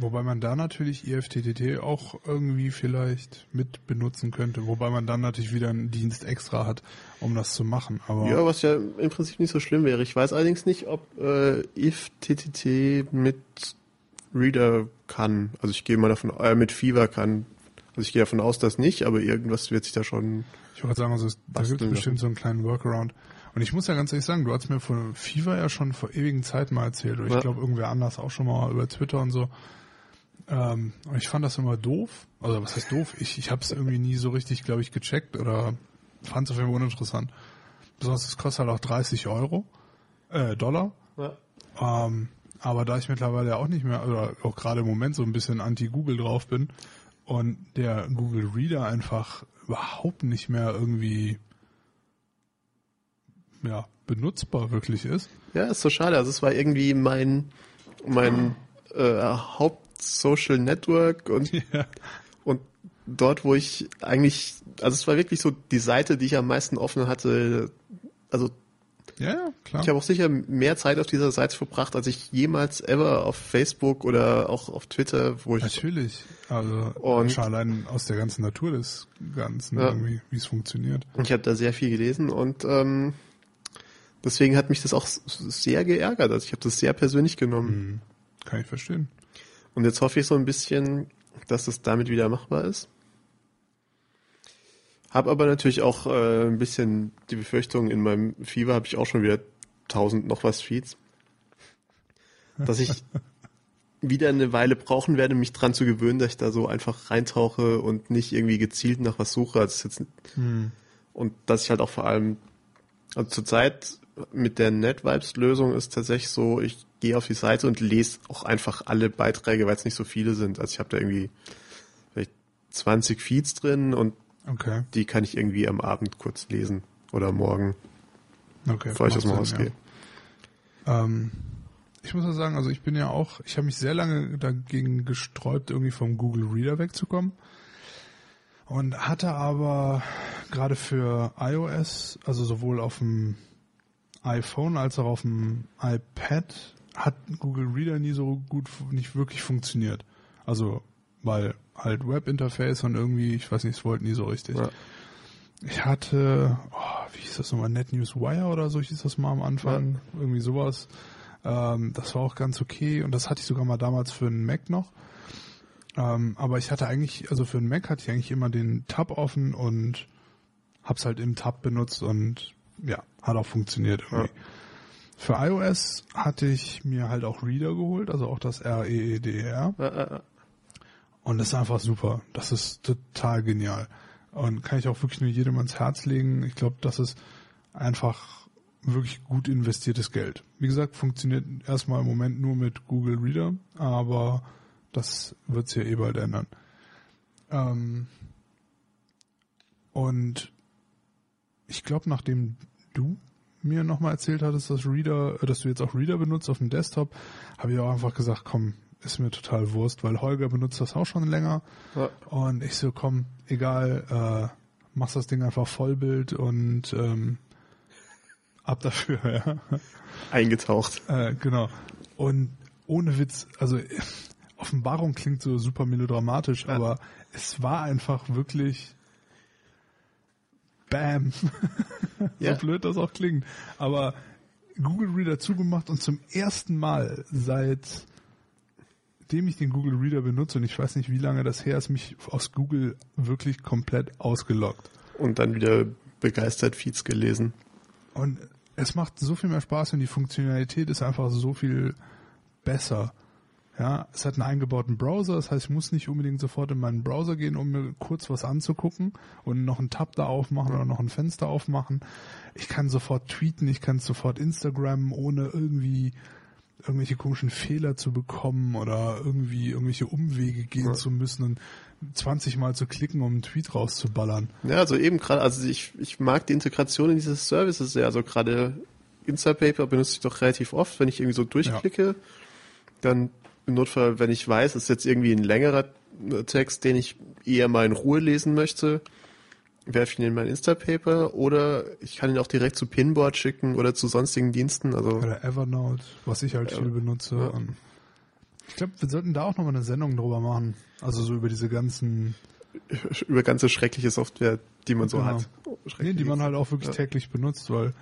Wobei man da natürlich IFTTT auch irgendwie vielleicht mit benutzen könnte. Wobei man dann natürlich wieder einen Dienst extra hat, um das zu machen. Aber Ja, was ja im Prinzip nicht so schlimm wäre. Ich weiß allerdings nicht, ob äh, if TTT mit Reader kann. Also ich gehe mal davon, äh, mit Fever kann. Also ich gehe davon aus, dass nicht, aber irgendwas wird sich da schon. ich wollte sagen, also es, da gibt es bestimmt so einen kleinen Workaround. Und ich muss ja ganz ehrlich sagen, du hast mir von Fever ja schon vor ewigen Zeiten mal erzählt. Oder ich Ja. glaube, irgendwer anders auch schon mal über Twitter und so. Ähm, und ich fand das immer doof. Also was heißt doof? Ich, ich habe es irgendwie nie so richtig, glaube ich, gecheckt oder fand es auf jeden Fall uninteressant. Besonders es kostet halt auch 30 Euro, äh, Dollar. Ja. Ähm, aber da ich mittlerweile auch nicht mehr, oder auch gerade im Moment so ein bisschen anti-Google drauf bin und der Google Reader einfach überhaupt nicht mehr irgendwie ja, benutzbar wirklich ist. Ja, ist so schade. Also es war irgendwie mein mein äh, Haupt-Social Network und Ja. und dort, wo ich eigentlich, also es war wirklich so die Seite, die ich am meisten offen hatte. Also Ja, klar. Ich habe auch sicher mehr Zeit auf dieser Seite verbracht, als ich jemals ever auf Facebook oder auch auf Twitter, wo ich Natürlich. Also Und- allein aus der ganzen Natur des Ganzen Ja. irgendwie, wie es funktioniert. ich habe da sehr viel gelesen und ähm, deswegen hat mich das auch sehr geärgert. Also ich habe das sehr persönlich genommen. Hm. Kann ich verstehen. Und jetzt hoffe ich so ein bisschen, dass es damit wieder machbar ist. Hab aber natürlich auch äh, ein bisschen die Befürchtung, in meinem Fieber habe ich auch schon wieder tausend noch was Feeds, dass ich wieder eine Weile brauchen werde, mich dran zu gewöhnen, dass ich da so einfach reintauche und nicht irgendwie gezielt nach was suche. Also jetzt, Hm. und dass ich halt auch vor allem, also zurzeit mit der NetVibes-Lösung ist tatsächlich so, ich gehe auf die Seite und lese auch einfach alle Beiträge, weil es nicht so viele sind. Also ich habe da irgendwie vielleicht 20 Feeds drin und Okay. die kann ich irgendwie am Abend kurz lesen oder morgen, Okay. bevor ich aus dem macht Haus Sinn, gehe. ja. Ähm, ich muss ja sagen, also ich bin ja auch, ich habe mich sehr lange dagegen gesträubt, irgendwie vom Google Reader wegzukommen. Und hatte aber gerade für iOS, also sowohl auf dem iPhone als auch auf dem iPad, hat Google Reader nie so gut, nicht wirklich funktioniert. Also, weil halt Webinterface und irgendwie, ich weiß nicht, es wollte nie so richtig. Ja. Ich hatte, oh, wie hieß das nochmal, NetNewsWire oder so hieß das mal am Anfang, irgendwie sowas. Ähm, das war auch ganz okay und das hatte ich sogar mal damals für einen Mac noch. Ähm, aber ich hatte eigentlich, also für einen Mac hatte ich eigentlich immer den Tab offen und hab's halt im Tab benutzt und ja, hat auch funktioniert irgendwie. Ja. Für iOS hatte ich mir halt auch Reader geholt, also auch das R-E-E-D-R. Ja, ja, ja. Und das ist einfach super. Das ist total genial. Und kann ich auch wirklich nur jedem ans Herz legen. Ich glaube, das ist einfach wirklich gut investiertes Geld. Wie gesagt, funktioniert erstmal im Moment nur mit Google Reader, aber das wird sich ja eh bald ändern. Ähm und ich glaube, nachdem du mir nochmal erzählt hattest, dass Reader, äh, dass du jetzt auch Reader benutzt auf dem Desktop, habe ich auch einfach gesagt, komm, ist mir total Wurst, weil Holger benutzt das auch schon länger. Ja. Und ich so, komm, egal, äh, machst das Ding einfach Vollbild und ähm, ab dafür, ja. Eingetaucht. Äh, genau. Und ohne Witz, also Offenbarung klingt so super melodramatisch, Ja. aber es war einfach wirklich Bam. Ja. So blöd das auch klingt. Aber Google Reader zugemacht und zum ersten Mal seit dem ich den Google Reader benutze und ich weiß nicht, wie lange das her ist, mich aus Google wirklich komplett ausgeloggt. Und dann wieder begeistert Feeds gelesen. Und es macht so viel mehr Spaß und die Funktionalität ist einfach so viel besser. Ja, es hat einen eingebauten Browser, das heißt, ich muss nicht unbedingt sofort in meinen Browser gehen, um mir kurz was anzugucken und noch einen Tab da aufmachen oder noch ein Fenster aufmachen. Ich kann sofort tweeten, ich kann sofort Instagram, ohne irgendwie irgendwelche komischen Fehler zu bekommen oder irgendwie irgendwelche Umwege gehen Ja. zu müssen und 20 Mal zu klicken, um einen Tweet rauszuballern. Ja, also eben gerade, also ich, ich mag die Integration in diese Services sehr. Also gerade Instapaper benutze ich doch relativ oft, wenn ich irgendwie so durchklicke, dann im Notfall, wenn ich weiß, es ist jetzt irgendwie ein längerer äh, Text, den ich eher mal in Ruhe lesen möchte, werfe ich ihn in mein Instapaper oder ich kann ihn auch direkt zu Pinboard schicken oder zu sonstigen Diensten. Also Oder Evernote, was ich halt Ja. viel benutze. Ja. Ich glaube, wir sollten da auch nochmal eine Sendung drüber machen. Also so über diese ganzen, über ganze schreckliche Software, die man so Genau. hat. Nee, die man halt auch wirklich Ja. täglich benutzt, weil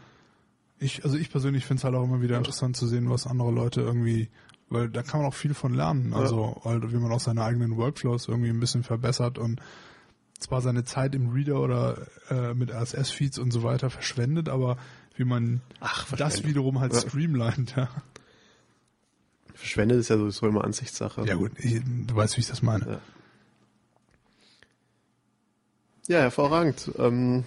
ich, also ich persönlich finde es halt auch immer wieder interessant zu sehen, was andere Leute irgendwie, weil da kann man auch viel von lernen. Ja. Also, halt, wie man auch seine eigenen Workflows irgendwie ein bisschen verbessert und zwar seine Zeit im Reader oder äh, mit RSS-Feeds und so weiter verschwendet, aber wie man Ach, das wiederum halt Ja. streamlined, ja. Verschwendet ist ja sowieso immer Ansichtssache. Ja gut, ich, du weißt, wie ich das meine. Ja. Ja, hervorragend. Ähm,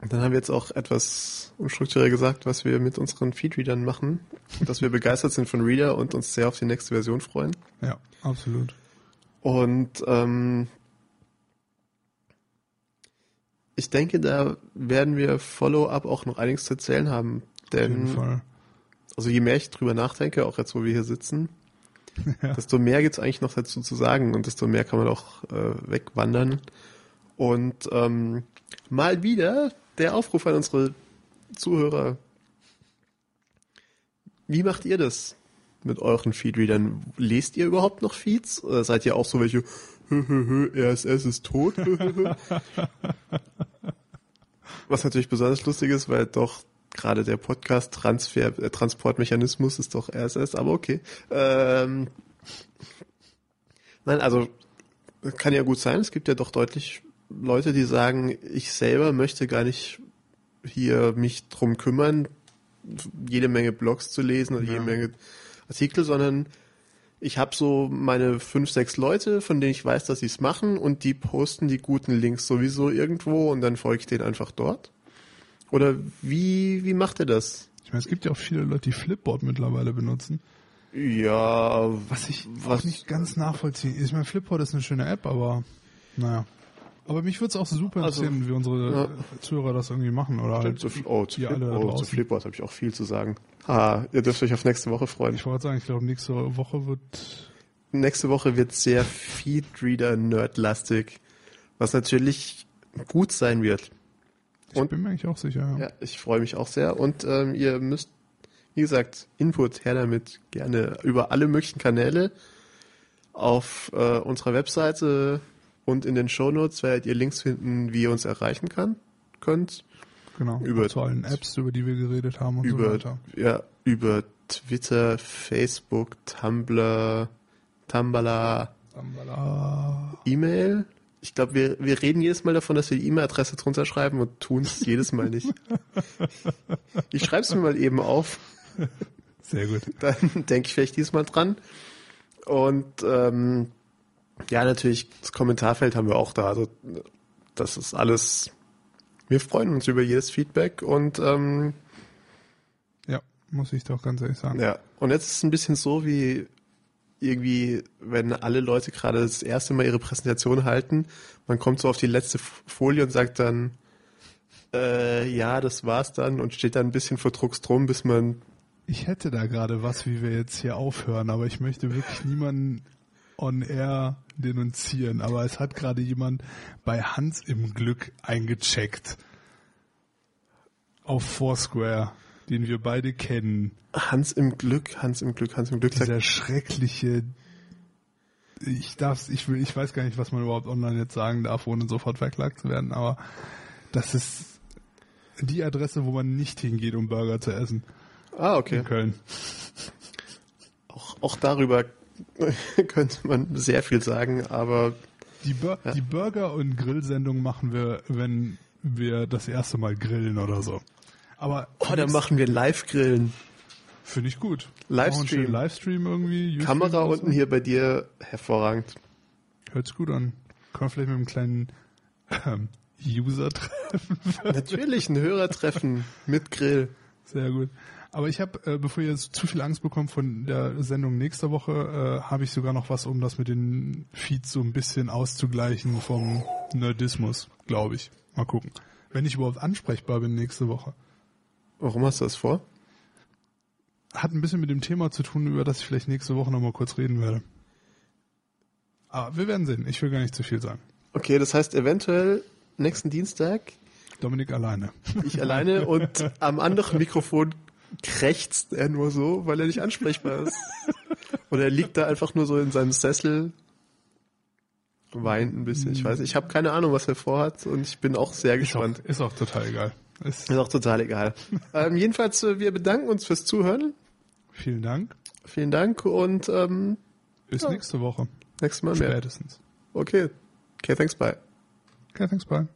dann haben wir jetzt auch etwas unstrukturell gesagt, was wir mit unseren Feedreadern machen. Dass wir begeistert sind von Reader und uns sehr auf die nächste Version freuen. Ja, absolut. Und ähm, ich denke, da werden wir Follow-up auch noch einiges zu erzählen haben. Auf jeden Denn Fall. also je mehr ich drüber nachdenke, auch jetzt, wo wir hier sitzen, Ja. desto mehr gibt's eigentlich noch dazu zu sagen und desto mehr kann man auch äh, wegwandern. Und ähm, mal wieder der Aufruf an unsere Zuhörer. Wie macht ihr das mit euren Feedreadern? Lest ihr überhaupt noch Feeds? Oder seid ihr auch so welche, hö, hö, hö, RSS ist tot? Was natürlich besonders lustig ist, weil doch gerade der Podcast-Transfer, äh, Transportmechanismus ist doch RSS, aber okay. Ähm, nein, also kann ja gut sein. Es gibt ja doch deutlich Leute, die sagen, ich selber möchte gar nicht hier mich drum kümmern, jede Menge Blogs zu lesen oder Ja. jede Menge Artikel, sondern ich habe so meine fünf, sechs Leute, von denen ich weiß, dass sie es machen und die posten die guten Links sowieso irgendwo und dann folge ich denen einfach dort. Oder wie, wie macht ihr das? Ich meine, es gibt ja auch viele Leute, die Flipboard mittlerweile benutzen. Ja, Was ich Was- auch nicht ganz nachvollziehen. Ich meine, Flipboard ist eine schöne App, aber naja. Aber mich würde es auch super Also, interessieren, wie unsere ja. Zuhörer das irgendwie machen. Oder halt, zu, oh, zu, Flip, oh, zu. Flipboard habe ich auch viel zu sagen. Ha, ihr dürft euch auf nächste Woche freuen. ich wollte sagen, ich glaube, nächste Woche wird Nächste Woche wird sehr Feedreader-Nerd-lastig, was natürlich gut sein wird. Ich Und- bin mir eigentlich auch sicher. Ja. Ja, ich freue mich auch sehr. Und ähm, ihr müsst, wie gesagt, Input her damit gerne über alle möglichen Kanäle. Auf äh, unserer Webseite und in den Shownotes werdet ihr Links finden, wie ihr uns erreichen kann, könnt. Genau. Über- zu allen Apps, über die wir geredet haben und so über, weiter. ja, über Twitter, Facebook, Tumblr, Tumblr. E-Mail. Ich glaube, wir, wir reden jedes Mal davon, dass wir die E-Mail-Adresse drunter schreiben und tun es jedes Mal nicht. Ich schreibe es mir mal eben auf, Sehr gut. dann denke ich vielleicht diesmal dran. Und ähm, ja, natürlich, das Kommentarfeld haben wir auch da. Also das ist alles. Wir freuen uns über jedes Feedback und ähm, Ja, muss ich doch ganz ehrlich sagen. Ja, und jetzt ist es ein bisschen so wie irgendwie, wenn alle Leute gerade das erste Mal ihre Präsentation halten, man kommt so auf die letzte Folie und sagt dann, Äh, ja, das war's dann und steht dann ein bisschen vor Drucks drum, bis man. Ich hätte da gerade was, wie wir jetzt hier aufhören, aber ich möchte wirklich niemanden on air denunzieren. Aber es hat gerade jemand bei Hans im Glück eingecheckt. Auf Foursquare, den wir beide kennen. Hans im Glück, Hans im Glück, Hans im Glück. Dieser schreckliche ich darf, ich will, ich weiß gar nicht, was man überhaupt online jetzt sagen darf, ohne sofort verklagt zu werden, aber das ist die Adresse, wo man nicht hingeht, um Burger zu essen. Ah, okay. In Köln. Auch, auch darüber könnte man sehr viel sagen, aber die, Bur ja. die Burger- und Grillsendung machen wir, wenn wir das erste Mal grillen oder so. Aber oh, dann machen wir Live-Grillen. Finde ich gut. Livestream. Livestream irgendwie. YouTube Kamera unten so. hier bei dir hervorragend. Hört's gut an. Kann man vielleicht mit einem kleinen ähm, User treffen. Natürlich, ein Hörertreffen mit Grill. Sehr gut. Aber ich habe, äh, bevor ihr jetzt zu viel Angst bekommt von der Sendung nächster Woche, äh, habe ich sogar noch was, um das mit den Feeds so ein bisschen auszugleichen vom Nerdismus, glaube ich. Mal gucken. Wenn ich überhaupt ansprechbar bin nächste Woche. Warum hast du das vor? Hat ein bisschen mit dem Thema zu tun, über das ich vielleicht nächste Woche nochmal kurz reden werde. Aber wir werden sehen. Ich will gar nicht zu viel sagen. Okay, das heißt eventuell nächsten Dienstag. Dominik alleine. Ich alleine und am anderen Mikrofon krächzt er nur so, weil er nicht ansprechbar ist. Oder er liegt da einfach nur so in seinem Sessel, weint ein bisschen. Ich weiß, ich habe keine Ahnung, was er vorhat und ich bin auch sehr gespannt. Ist auch, ist auch total egal. Ist, ist auch total egal. ähm, jedenfalls, äh, wir bedanken uns fürs Zuhören. Vielen Dank. Vielen Dank und ähm, bis ja. nächste Woche. Nächstes Mal mehr. Spätestens. Okay. Okay, thanks, bye. Okay, thanks, bye.